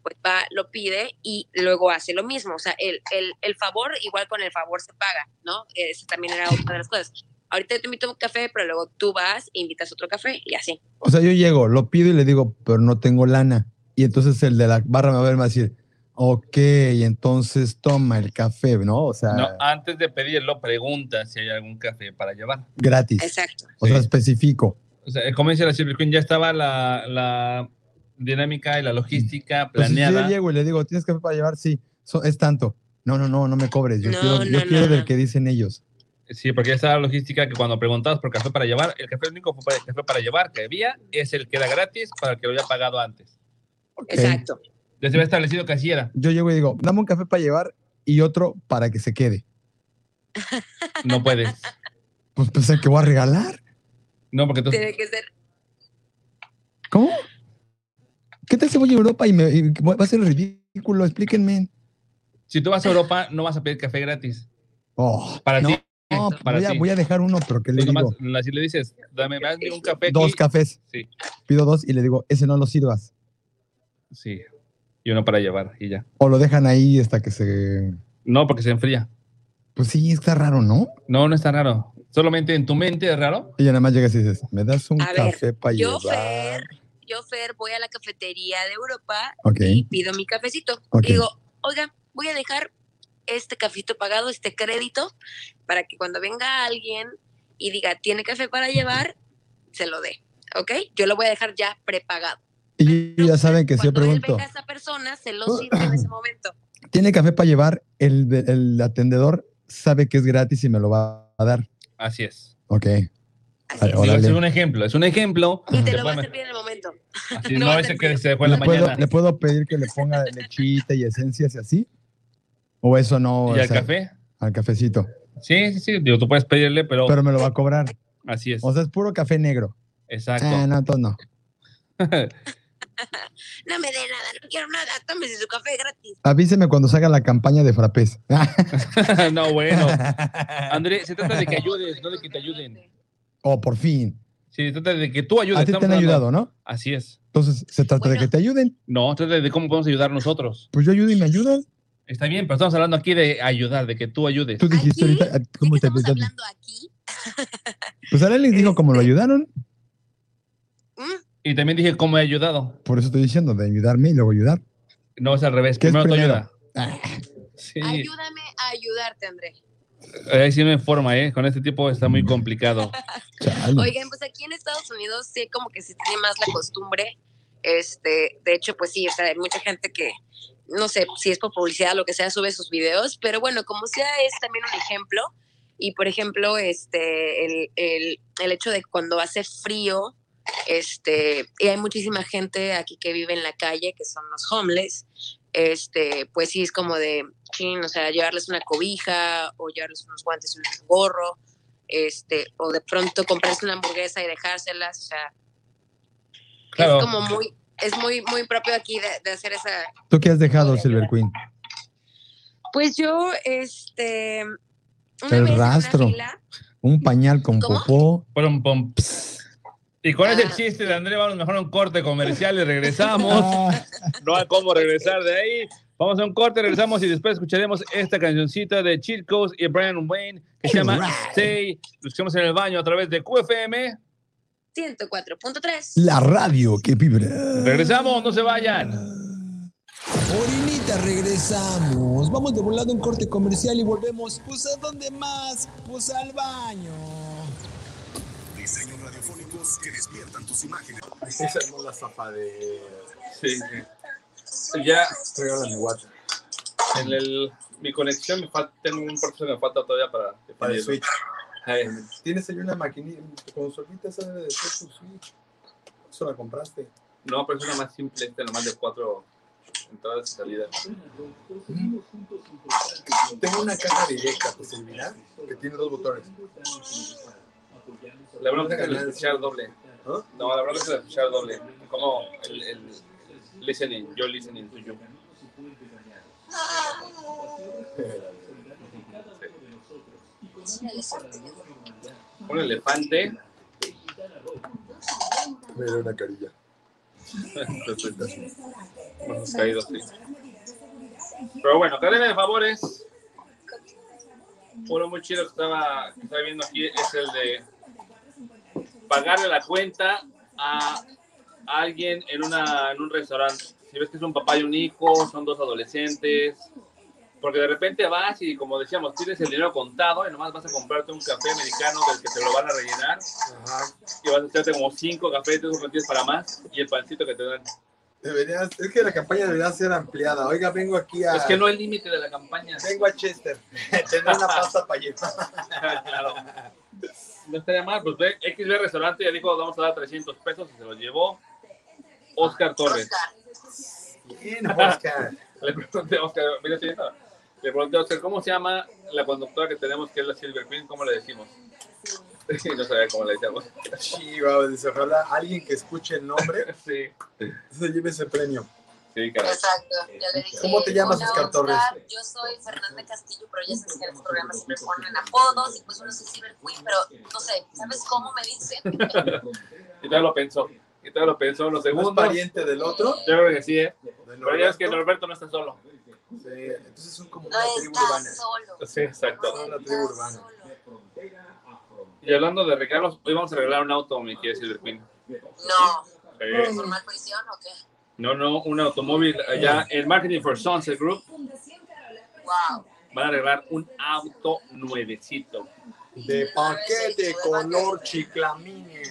pues va, lo pide y luego hace lo mismo. O sea, el, el, el favor, igual con el favor se paga, ¿no? Esa también era otra de las cosas. Ahorita yo te invito a un café, pero luego tú vas e invitas otro café y así. O sea, yo llego, lo pido y le digo, pero no tengo lana. Y entonces el de la barra me va a ver y me va a decir, ok, entonces toma el café, ¿no? O sea, No, antes de pedirlo, pregunta si hay algún café para llevar. gratis. Exacto. O sea, específico. O sea, como dice la Silver Queen, ya estaba la, la dinámica y la logística Entonces, si planeada. yo llego y le digo, ¿tienes café para llevar? Sí, so- es tanto. No, no, no, no me cobres. Yo No, quiero, yo no, quiero no, del no. que dicen ellos. Sí, porque la logística que cuando preguntabas por café para llevar, el café el único fue para- café para llevar que había es el que era gratis para el que lo había pagado antes. Ok. Exacto. Ya se había establecido que así era. Yo llego y digo, dame un café para llevar y otro para que se quede. No puedes. Pues pensé que voy a regalar. No, porque entonces Tiene que ser ¿Cómo? ¿Qué tal si voy a Europa y, me, y va a ser ridículo? Explíquenme. si tú vas a Europa, no vas a pedir café gratis. Oh, Para no, ti. no, para voy, a, ti. voy a dejar uno, pero ¿qué le digo? nomás, así le dices, dame, un café aquí. Dos cafés. Sí, Pido dos y le digo, ese no lo sirvas. sí. Y uno para llevar y ya. O lo dejan ahí hasta que se... No, porque se enfría. Pues sí, está raro, ¿no? No, no está raro. Solamente en tu mente es raro. Y ya nada más llegas y dices, ¿me das un A ver, café para yo, llevar? Fer, yo, Fer, voy a la cafetería de Europa Ok, y pido mi cafecito. Ok. Y digo, oiga, voy a dejar este cafecito pagado, este crédito, para que cuando venga alguien y diga, tiene café para llevar, se lo dé. ¿Ok? Yo lo voy a dejar ya prepagado. y ya saben que si yo Cuando él pregunto, venga esa persona, se lo sirve en ese momento. ¿tiene café para llevar? El, el atendedor sabe que es gratis y me lo va a dar. Así es. Ok. Es. Digo, un ejemplo. Es un ejemplo. Y te lo va a puede- servir en el momento. así, no no que se fue en la ¿Le puedo, mañana. ¿Le puedo pedir que le ponga lechita y esencias y así? ¿O eso no? ¿Y al sea, café? Al cafecito. Sí, sí, sí. Digo, tú puedes pedirle, pero, pero me lo va a cobrar. así es. O sea, es puro café negro. Exacto. Ah, no, entonces no. No me dé nada, no quiero nada, tómese su café gratis. Avíseme cuando salga la campaña de frappés. no, bueno. André, se trata de que ayudes, no de que te ayuden. Oh, por fin. Sí, trata de que tú ayudes. A ti te han hablando- ayudado, ¿no? Así es. Entonces, se trata de que te ayuden. No, trata de cómo podemos ayudar nosotros. Pues yo ayudo y me ayudan. Está bien, pero estamos hablando aquí de ayudar, de que tú ayudes. Tú dijiste Aquí, ahorita, ah, ¿De ¿cómo qué te estamos hablando aquí? Pues ahora les digo cómo lo ayudaron. ¿Mm? Y también dije cómo he ayudado. Por eso estoy diciendo, de ayudarme y luego ayudar. No es al revés. ¿Qué es Primero tú primero? ayuda. Ah, Sí. Ayúdame a ayudarte, André. Ahí sí no hay forma, ¿eh? Con este tipo está muy complicado. Oigan, pues aquí en Estados Unidos sí como que se tiene más la costumbre. Este, de hecho, pues sí, o sea, hay mucha gente que, no sé, si es por publicidad o lo que sea, sube sus videos, pero bueno, como sea, es también un ejemplo. Y por ejemplo, este, el, el, el hecho de cuando hace frío, este, y hay muchísima gente aquí que vive en la calle, que son los homeless, este, pues sí es como de, chin, o sea, llevarles una cobija o llevarles unos guantes y un gorro, este, o de pronto comprarse una hamburguesa y dejárselas, o sea, Claro. es como muy, es muy, muy propio aquí de, de hacer esa, ¿Tú qué has dejado, Silver Queen? pues yo, este, una El vez en una rastro. fila- Un pañal con ¿Cómo? popó. Pum, pum, ps. Y con ese Ah. chiste de André, vamos mejor a un corte comercial y regresamos. Ah, No hay cómo regresar de ahí. Vamos a un corte, regresamos y después escucharemos esta cancioncita de Cheat y Brian Wayne que se llama Alright. Stay. Lo escuchamos en el baño a través de QFM. 104.3. la radio que vibra. Regresamos, no se vayan. Orinita, regresamos. Vamos de volado a un corte comercial y volvemos. Pues a dónde más? Pues al baño. Diseños radiofónicos que despiertan tus imágenes. Esa no la zapa de. Sí, sí. Ya Regálame WhatsApp. en el, mi conexión me falta, tengo un proceso que me falta todavía para Para el. Switch. Ay, Tienes ahí una maquinita, consolita, esa debe de ser tu Switch. Eso la compraste. No, pero es una más simple, este nomás de cuatro entradas y salidas. Tengo una caja directa, ¿te servirá? Que tiene dos botones. La bronca es el escuchar doble. ¿Ah? No, la bronca es el escuchar doble. Como el, el listening, yo listening to you. Un elefante. Mira una carilla. Perfecto. Hemos caído, sí. Pero bueno, cadena de favores. Uno muy chido que estaba, que estaba viendo aquí es el de pagarle la cuenta a alguien en, una, en un restaurante. Si ves que es un papá y un hijo, son dos adolescentes. Porque de repente vas y, como decíamos, tienes el dinero contado y nomás vas a comprarte un café americano del que te lo van a rellenar Ajá. y vas a echarte como cinco cafés, tres o para más y el pancito que te dan. Deberías, es que la campaña debería ser ampliada. Oiga, vengo aquí a. Es que no hay límite de la campaña. Vengo a Chester. Tendré una pasta para llevar. claro. No estaría mal, pues ve, XB Restaurante ya dijo, vamos a dar 300 pesos y se los llevó Oscar Torres. Bien, Oscar. Le pregunté a Oscar, mira, sí, le pregunté a Oscar, ¿cómo se llama la conductora que tenemos que es la Silver Queen? ¿Cómo le decimos? Y no sabía cómo le decíamos. Sí, va, dice, ojalá alguien que escuche el nombre Sí, se lleve ese premio. sí, caray. Exacto, ya le dije. ¿Cómo te llamas, "Hola, Oscar Torres?" Yo soy Fernanda Castillo, pero ya sabes que en los programas siempre ponen apodos y pues uno es Cyber Queen, pero no sé, ¿sabes cómo me dicen? Y todavía lo pensó. Y todavía lo pensó unos ¿No es segundos. pariente del otro? Yo creo que sí, ¿eh? ¿De Pero ya es que Norberto? No está solo. Sí, entonces son como No una tribu está urbana. solo. Sí, exacto. Son una no tribu urbana. solo. Y hablando de regalos, hoy vamos a regalar un auto, mi querida Silver Queen. No, Sí. ¿formal prisión o qué? No, no, un automóvil allá en Marketing for Sunset Group. Wow. Van a regalar un auto nuevecito. De paquete color chiclamine.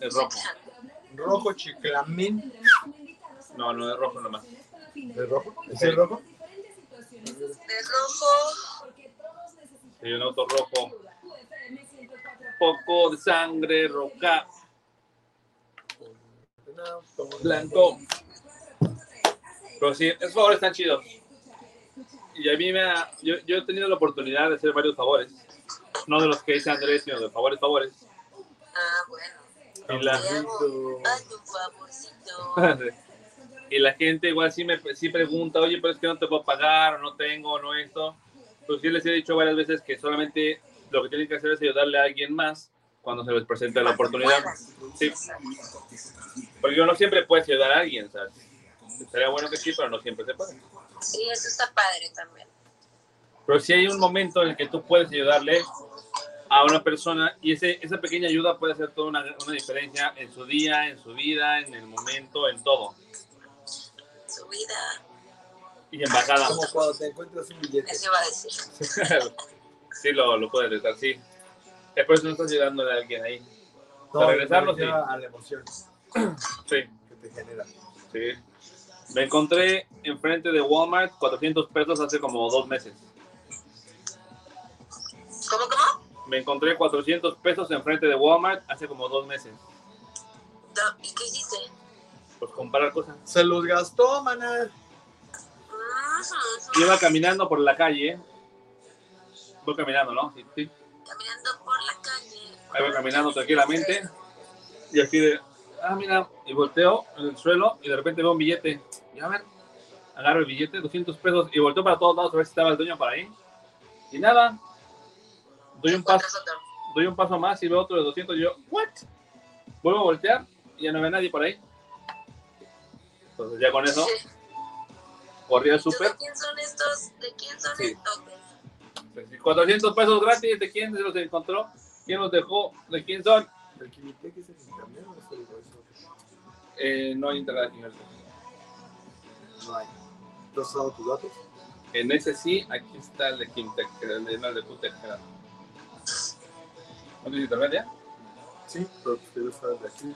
Es rojo. Rojo chiclamín. No, no es rojo nomás. ¿Es rojo? ¿Es el rojo? De rojo. Sí, un auto rojo. Poco de sangre roja, blanco. Pero sí, esos favores están chidos. y a mí me ha, yo, yo he tenido la oportunidad de hacer varios favores. No de los que dice Andrés, sino de favores, favores. Ah, bueno. Y la, y la gente igual sí me sí pregunta, oye, pero es que no te puedo pagar, o no tengo, no esto. Pues sí les he dicho varias veces que solamente lo que tienen que hacer es ayudarle a alguien más cuando se les presente la oportunidad. Sí. Porque yo no siempre puedes ayudar a alguien, ¿sabes? Sería bueno que sí, pero no siempre se puede. Sí, eso está padre también. Pero si hay un momento en el que tú puedes ayudarle a una persona y ese, esa pequeña ayuda puede hacer toda una, una diferencia en su día, en su vida, en el momento, en todo. Su vida. Y embajada. Como cuando te encuentras un billete. Eso iba a decir. sí, lo, lo puedes decir, sí. Es por eso no estás ayudándole a alguien ahí. No, Para regresarlo, sí. a la emoción Sí, que te genera. sí. Me encontré enfrente de Walmart 400 pesos hace como dos meses. ¿Cómo, cómo? Me encontré 400 pesos enfrente de Walmart hace como dos meses. ¿Y qué hiciste? Pues comprar cosas. Se los gastó, maná. Iba caminando por la calle. Voy caminando, ¿no? Sí, sí. Caminando por la calle. Ahí voy caminando tranquilamente. Y aquí de, ah, mira, y volteo en el suelo y de repente veo un billete. Y a ver, agarro el billete, 200 pesos, y volteo para todos lados a ver si estaba el dueño por ahí. Y nada. Doy un paso, doy un paso más y veo otro de 200 y yo, ¿what? Vuelvo a voltear y ya no ve nadie por ahí. Entonces ya con eso, Sí. corrí al ¿Tú súper. ¿De quién son estos? ¿De quién son Sí. estos? 400 pesos gratis, ¿de quién se los encontró? ¿Quién los dejó? ¿De quién son? ¿El Kimitec es el internet o es el? Eh, no hay internet en el No hay. ¿Tú has dado tus datos? En ese sí, aquí está el de Quintec, el de, no, el de Qtec, era. ¿No tienes internet ya? Sí, pero ustedes saben de aquí.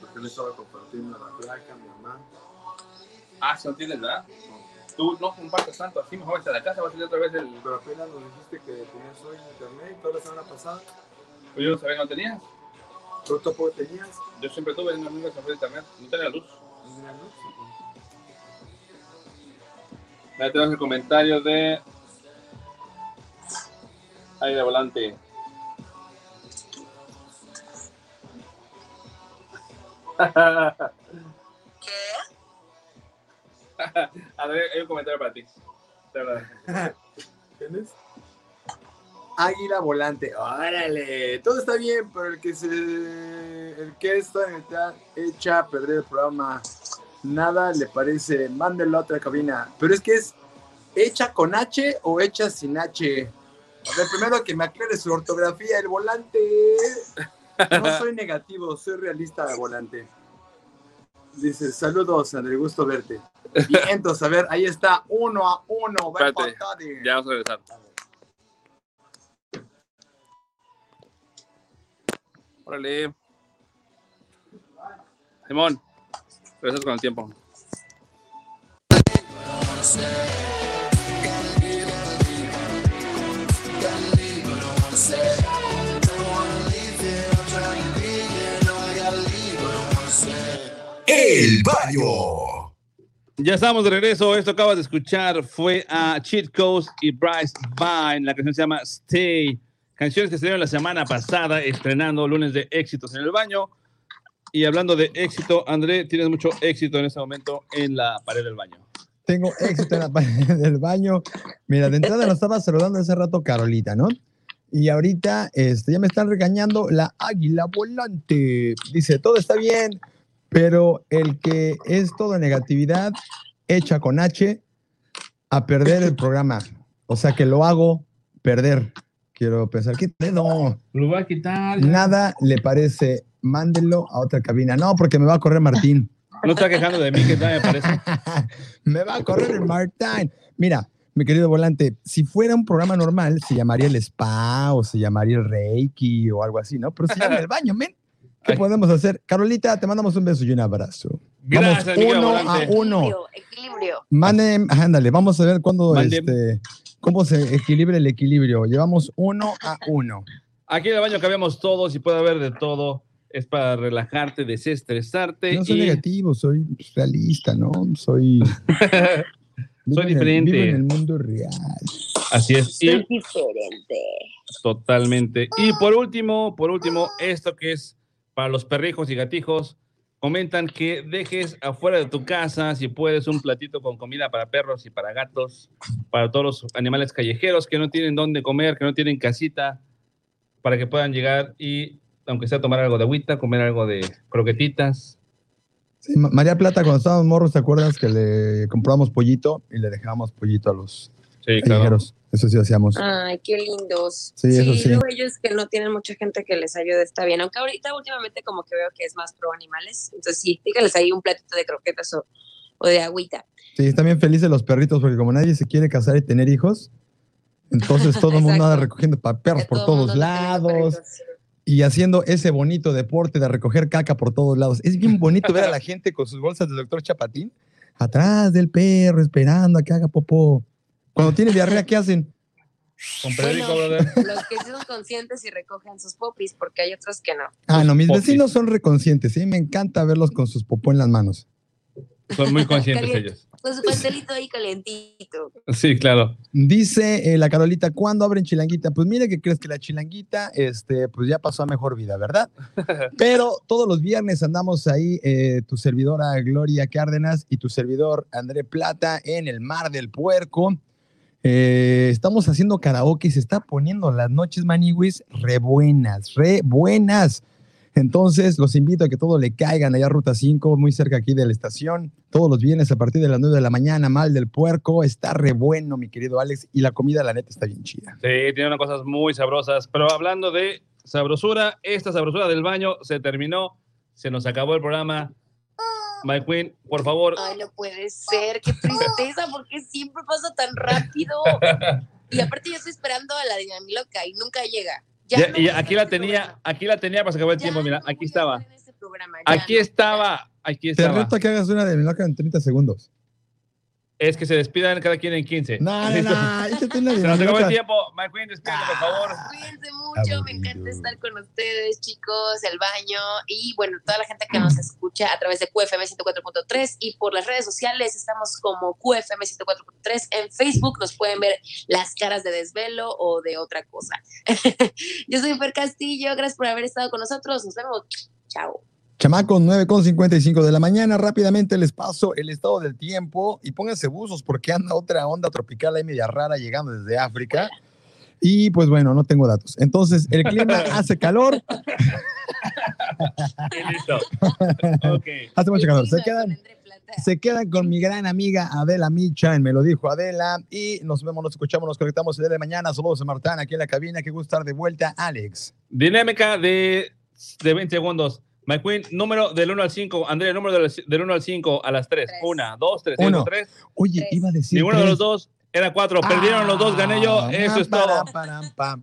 Porque le estaba compartiendo a la placa, a mi mamá. Ah, si no tienes, ¿verdad? Tú no compartes tanto, así mejor está la casa, va a salir otra vez el... Pero apenas nos dijiste que tenías hoy internet toda la semana pasada. Pues yo no sabía que no tenías. ¿Tú tampoco tenías? Yo siempre tuve una amiga que internet, no tenía luz. ¿No tenías luz? Ahí tenemos el comentario de... Ahí de volante. ¿Qué? A ver, hay un comentario para ti. De verdad. ¿Tienes? Águila volante. Órale, todo está bien, pero el que se el que está en el teatro echa a perder el programa. Nada le parece. Mándelo a otra cabina. Pero es que es hecha con H o hecha sin H. A ver, primero que me aclare su ortografía, el volante. No soy negativo, soy realista de volante. Dice, saludos, André, gusto verte. Bien, entonces, a ver, ahí está, uno a uno. Va Espérate. Ya vamos a regresar. Órale. Simón, regresas con el tiempo. El Baño. Ya estamos de regreso. Esto acabas de escuchar fue a Cheat Codes y Bryce Vine. La canción se llama Stay. Canciones que se dieron la semana pasada, estrenando lunes de éxitos en el baño. Y hablando de éxito, André, tienes mucho éxito en este momento en la pared del baño. Tengo éxito en la pared del baño. Mira, de entrada nos estaba saludando hace rato Carolita, ¿no? Y ahorita este, ya me están regañando la águila volante. Dice, todo está bien, pero el que es todo negatividad, hecha con H, a perder el programa. O sea que lo hago perder. Quiero pensar, ¿qué no? Lo voy a quitar. Nada le parece, mándelo a otra cabina. No, porque me va a correr Martín. No está quejando de mí, que tal me parece. me va a correr el Martín. Mira, mi querido volante, si fuera un programa normal, se llamaría el spa o se llamaría el Reiki o algo así, ¿no? Pero se llama el baño, men. ¿Qué Ay. podemos hacer? Carolita, te mandamos un beso y un abrazo. Vamos Gracias, uno a uno. Equilibrio, equilibrio. Mande, ándale, vamos a ver cuándo, este, cómo se equilibra el equilibrio. Llevamos uno a uno. Aquí en el baño cabemos todos y puede haber de todo. Es para relajarte, desestresarte. No soy y... negativo, soy realista, ¿no? Soy Vivo Soy en el- diferente. vivo en el mundo real. Así es. Y Es diferente. Totalmente. Y por último, por último, esto que es para los perrijos y gatijos, comentan que dejes afuera de tu casa, si puedes, un platito con comida para perros y para gatos, para todos los animales callejeros que no tienen dónde comer, que no tienen casita, para que puedan llegar y, aunque sea tomar algo de agüita, comer algo de croquetitas. Sí, María Plata, cuando estábamos morros, ¿te acuerdas que le compramos pollito y le dejábamos pollito a los Sí, claro. Eso sí hacíamos. Ay, qué lindos. Sí, eso sí. luego ellos que no tienen mucha gente que les ayude está bien. Aunque ahorita últimamente como que veo que es más pro animales. Entonces sí, dígales ahí un platito de croquetas o, o de agüita. Sí, están bien felices los perritos porque como nadie se quiere casar y tener hijos, entonces todo el mundo anda recogiendo perros por Todo todos lados perritos. y haciendo ese bonito deporte de recoger caca por todos lados. Es bien bonito ver a la gente con sus bolsas del doctor Chapatín atrás del perro esperando a que haga popó. Cuando tiene diarrea, ¿qué hacen? Con Bueno, periódico, brother. los que sí son conscientes y recogen sus popis, porque hay otros que no. Ah, no, mis popis. vecinos son reconscientes, sí, me encanta verlos con sus popó en las manos. Son muy conscientes Caliente. ellos. Con su pastelito ahí calentito. Sí, claro. Dice eh, la Carolita, ¿cuándo abren Chilanguita? Pues mira que crees que la Chilanguita, este, pues ya pasó a mejor vida, ¿verdad? Pero todos los viernes andamos ahí, eh, tu servidora Gloria Cárdenas y tu servidor André Plata en el Mar del Puerco. Eh, estamos haciendo karaoke se está poniendo las noches maniwis re buenas, re buenas. Entonces, los invito a que todos le caigan allá a Ruta 5, muy cerca aquí de la estación. Todos los viernes a partir de las 9 de la mañana, Mal del Puerco. Está re bueno, mi querido Alex. Y la comida, la neta, está bien chida. Sí, tiene unas cosas muy sabrosas. Pero hablando de sabrosura, esta sabrosura del baño se terminó. Se nos acabó el programa. My Queen, por favor. Ay, no puede ser, qué tristeza, porque siempre pasa tan rápido. Y aparte yo estoy esperando a la dinamiloca y nunca llega. Ya Ya- no y aquí la este tenía, programa. aquí la tenía para acabó el Ya tiempo. Mira, no aquí estaba. este programa, ya Aquí no. estaba. Aquí Te estaba. reto a que hagas una de Miloca en 30 segundos. Es que se despidan cada quien en 15. No, no, no. échate una Se nos acabó el tiempo. My Queen, despídete, por favor. Cuídense mucho, me Aburrido. encanta estar con ustedes, chicos, el baño y bueno, toda la gente que nos escucha a través de QFM 104.3 y por las redes sociales estamos como QFM 104.3 en Facebook, nos pueden ver las caras de desvelo o de otra cosa. Yo soy Fer Castillo, gracias por haber estado con nosotros, nos vemos, chao. Chamacos, 9.55 de la mañana. Rápidamente les paso el estado del tiempo y pónganse buzos porque anda otra onda tropical ahí media rara llegando desde África. Y pues bueno, no tengo datos. Entonces, el clima hace calor, Y listo. Ok. hace mucho calor. Se quedan, se quedan con mi gran amiga Adela Micha, en me lo dijo Adela. Y nos vemos, nos escuchamos, nos conectamos el día de mañana. Saludos a Martán aquí en la cabina. Qué gusto estar de vuelta, Alex. Dinámica de, de 20 segundos. My Queen, número del 1 al 5. Andrea, número del, del 1 al 5 a las 3. Tres. 1, 2, 3, Uno. 3. Oye, Tres. iba a decir. Ninguno de los dos era 4. Perdieron los dos, gané yo. Ah, Eso es pam, todo. pam, pam, pam.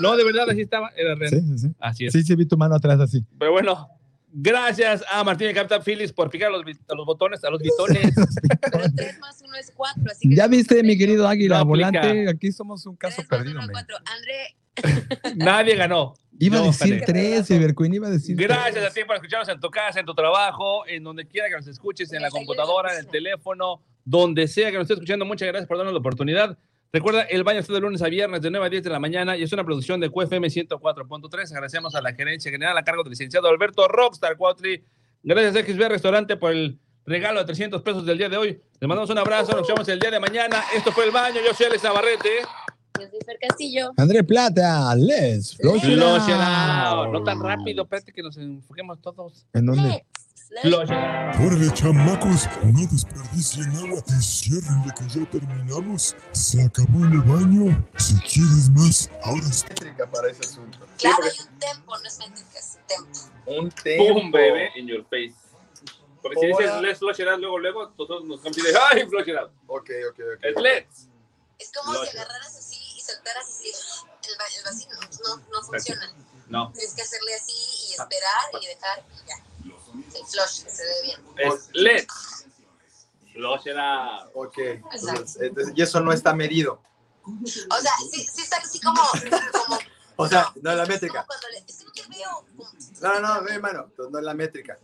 No, de verdad, así estaba. Era real. Sí, sí, sí. Así es. Sí, sí, vi tu mano atrás así. Pero bueno, gracias a Martín y Captain Phillips por picar a los, a los botones, a los bitones. Pero 3 más 1 es 4, así que Ya viste, mi querido Águila No. Volante, aquí somos un caso perdido. uno es men. cuatro. André, Nadie ganó. Iba a Yo decir tres, Iberqueen, iba a decir Gracias tres. a ti por escucharnos en tu casa, en tu trabajo, en donde quiera que nos escuches, en la computadora, en el teléfono, donde sea que nos estés escuchando. Muchas gracias por darnos la oportunidad. Recuerda, el baño está de lunes a viernes de 9 a 10 de la mañana y es una producción de QFM 104.3. Agradecemos a la gerencia general a cargo del licenciado Alberto Rockstar Cuautli. Gracias a XB Restaurante por el regalo de 300 pesos del día de hoy. Les mandamos un abrazo, nos vemos el día de mañana. Esto fue el baño. Yo soy Alex Navarrete. Yo soy Fer Castillo. André Plata, let's flush. No tan rápido, espérate que nos enfoquemos todos. ¿En dónde? Let's, let's Flush it out. Órale, chamacos, no desperdicien agua y ciérrenle que ya terminamos. Se acabó el baño. Si quieres más, ahora. Métrica para ese asunto. Claro, hay un tempo, no es métrica, es tempo. Un tempo. Boom, baby, in your face. Porque si dices let's flush it out, luego, luego, todos nos cambian de ay, flush it out. Ok, ok, ok. Es let's. Es como si agarraras soltaras así el, va- el vacío. No, no funciona. No, Tienes que hacerle así y esperar y dejar y ya. El flush se ve bien. es let's. Flush out. Ok. Entonces, entonces, y eso no está medido. O sea, sí, sí está así como, como O sea, no es la métrica. como cuando le, es que no veo. No, no, hermano. Entonces no es la métrica.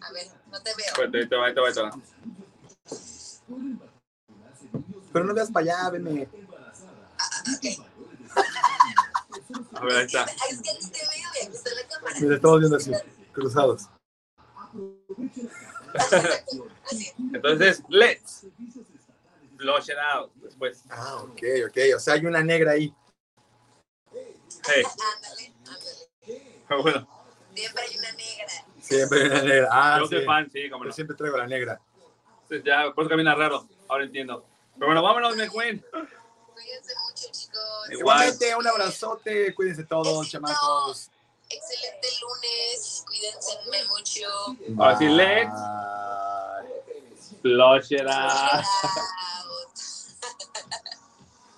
A ver, no te veo. Espérate, ahí te va, ahí te va, ahí te va. pero no veas para allá, venme. A ver, ahí está. Es que aquí te veo y aquí está la cámara. Mira, estamos viendo así, cruzados. Entonces, let's flush it out. Después. Ah, ok, ok. O sea, hay una negra ahí. Hey. Ándale, ándale. Bueno, Siempre hay una negra. Siempre hay una negra. Ah, yo soy sí. fan, sí, como Yo no. siempre traigo la negra. Entonces, Ya, por eso camina raro. Ahora entiendo. Pero bueno, vámonos, mi queen. Cuídense. Igualmente, un abrazote. Cuídense todos, Besito. chamacos. Excelente lunes. Cuídense mucho. Ahora sí, let's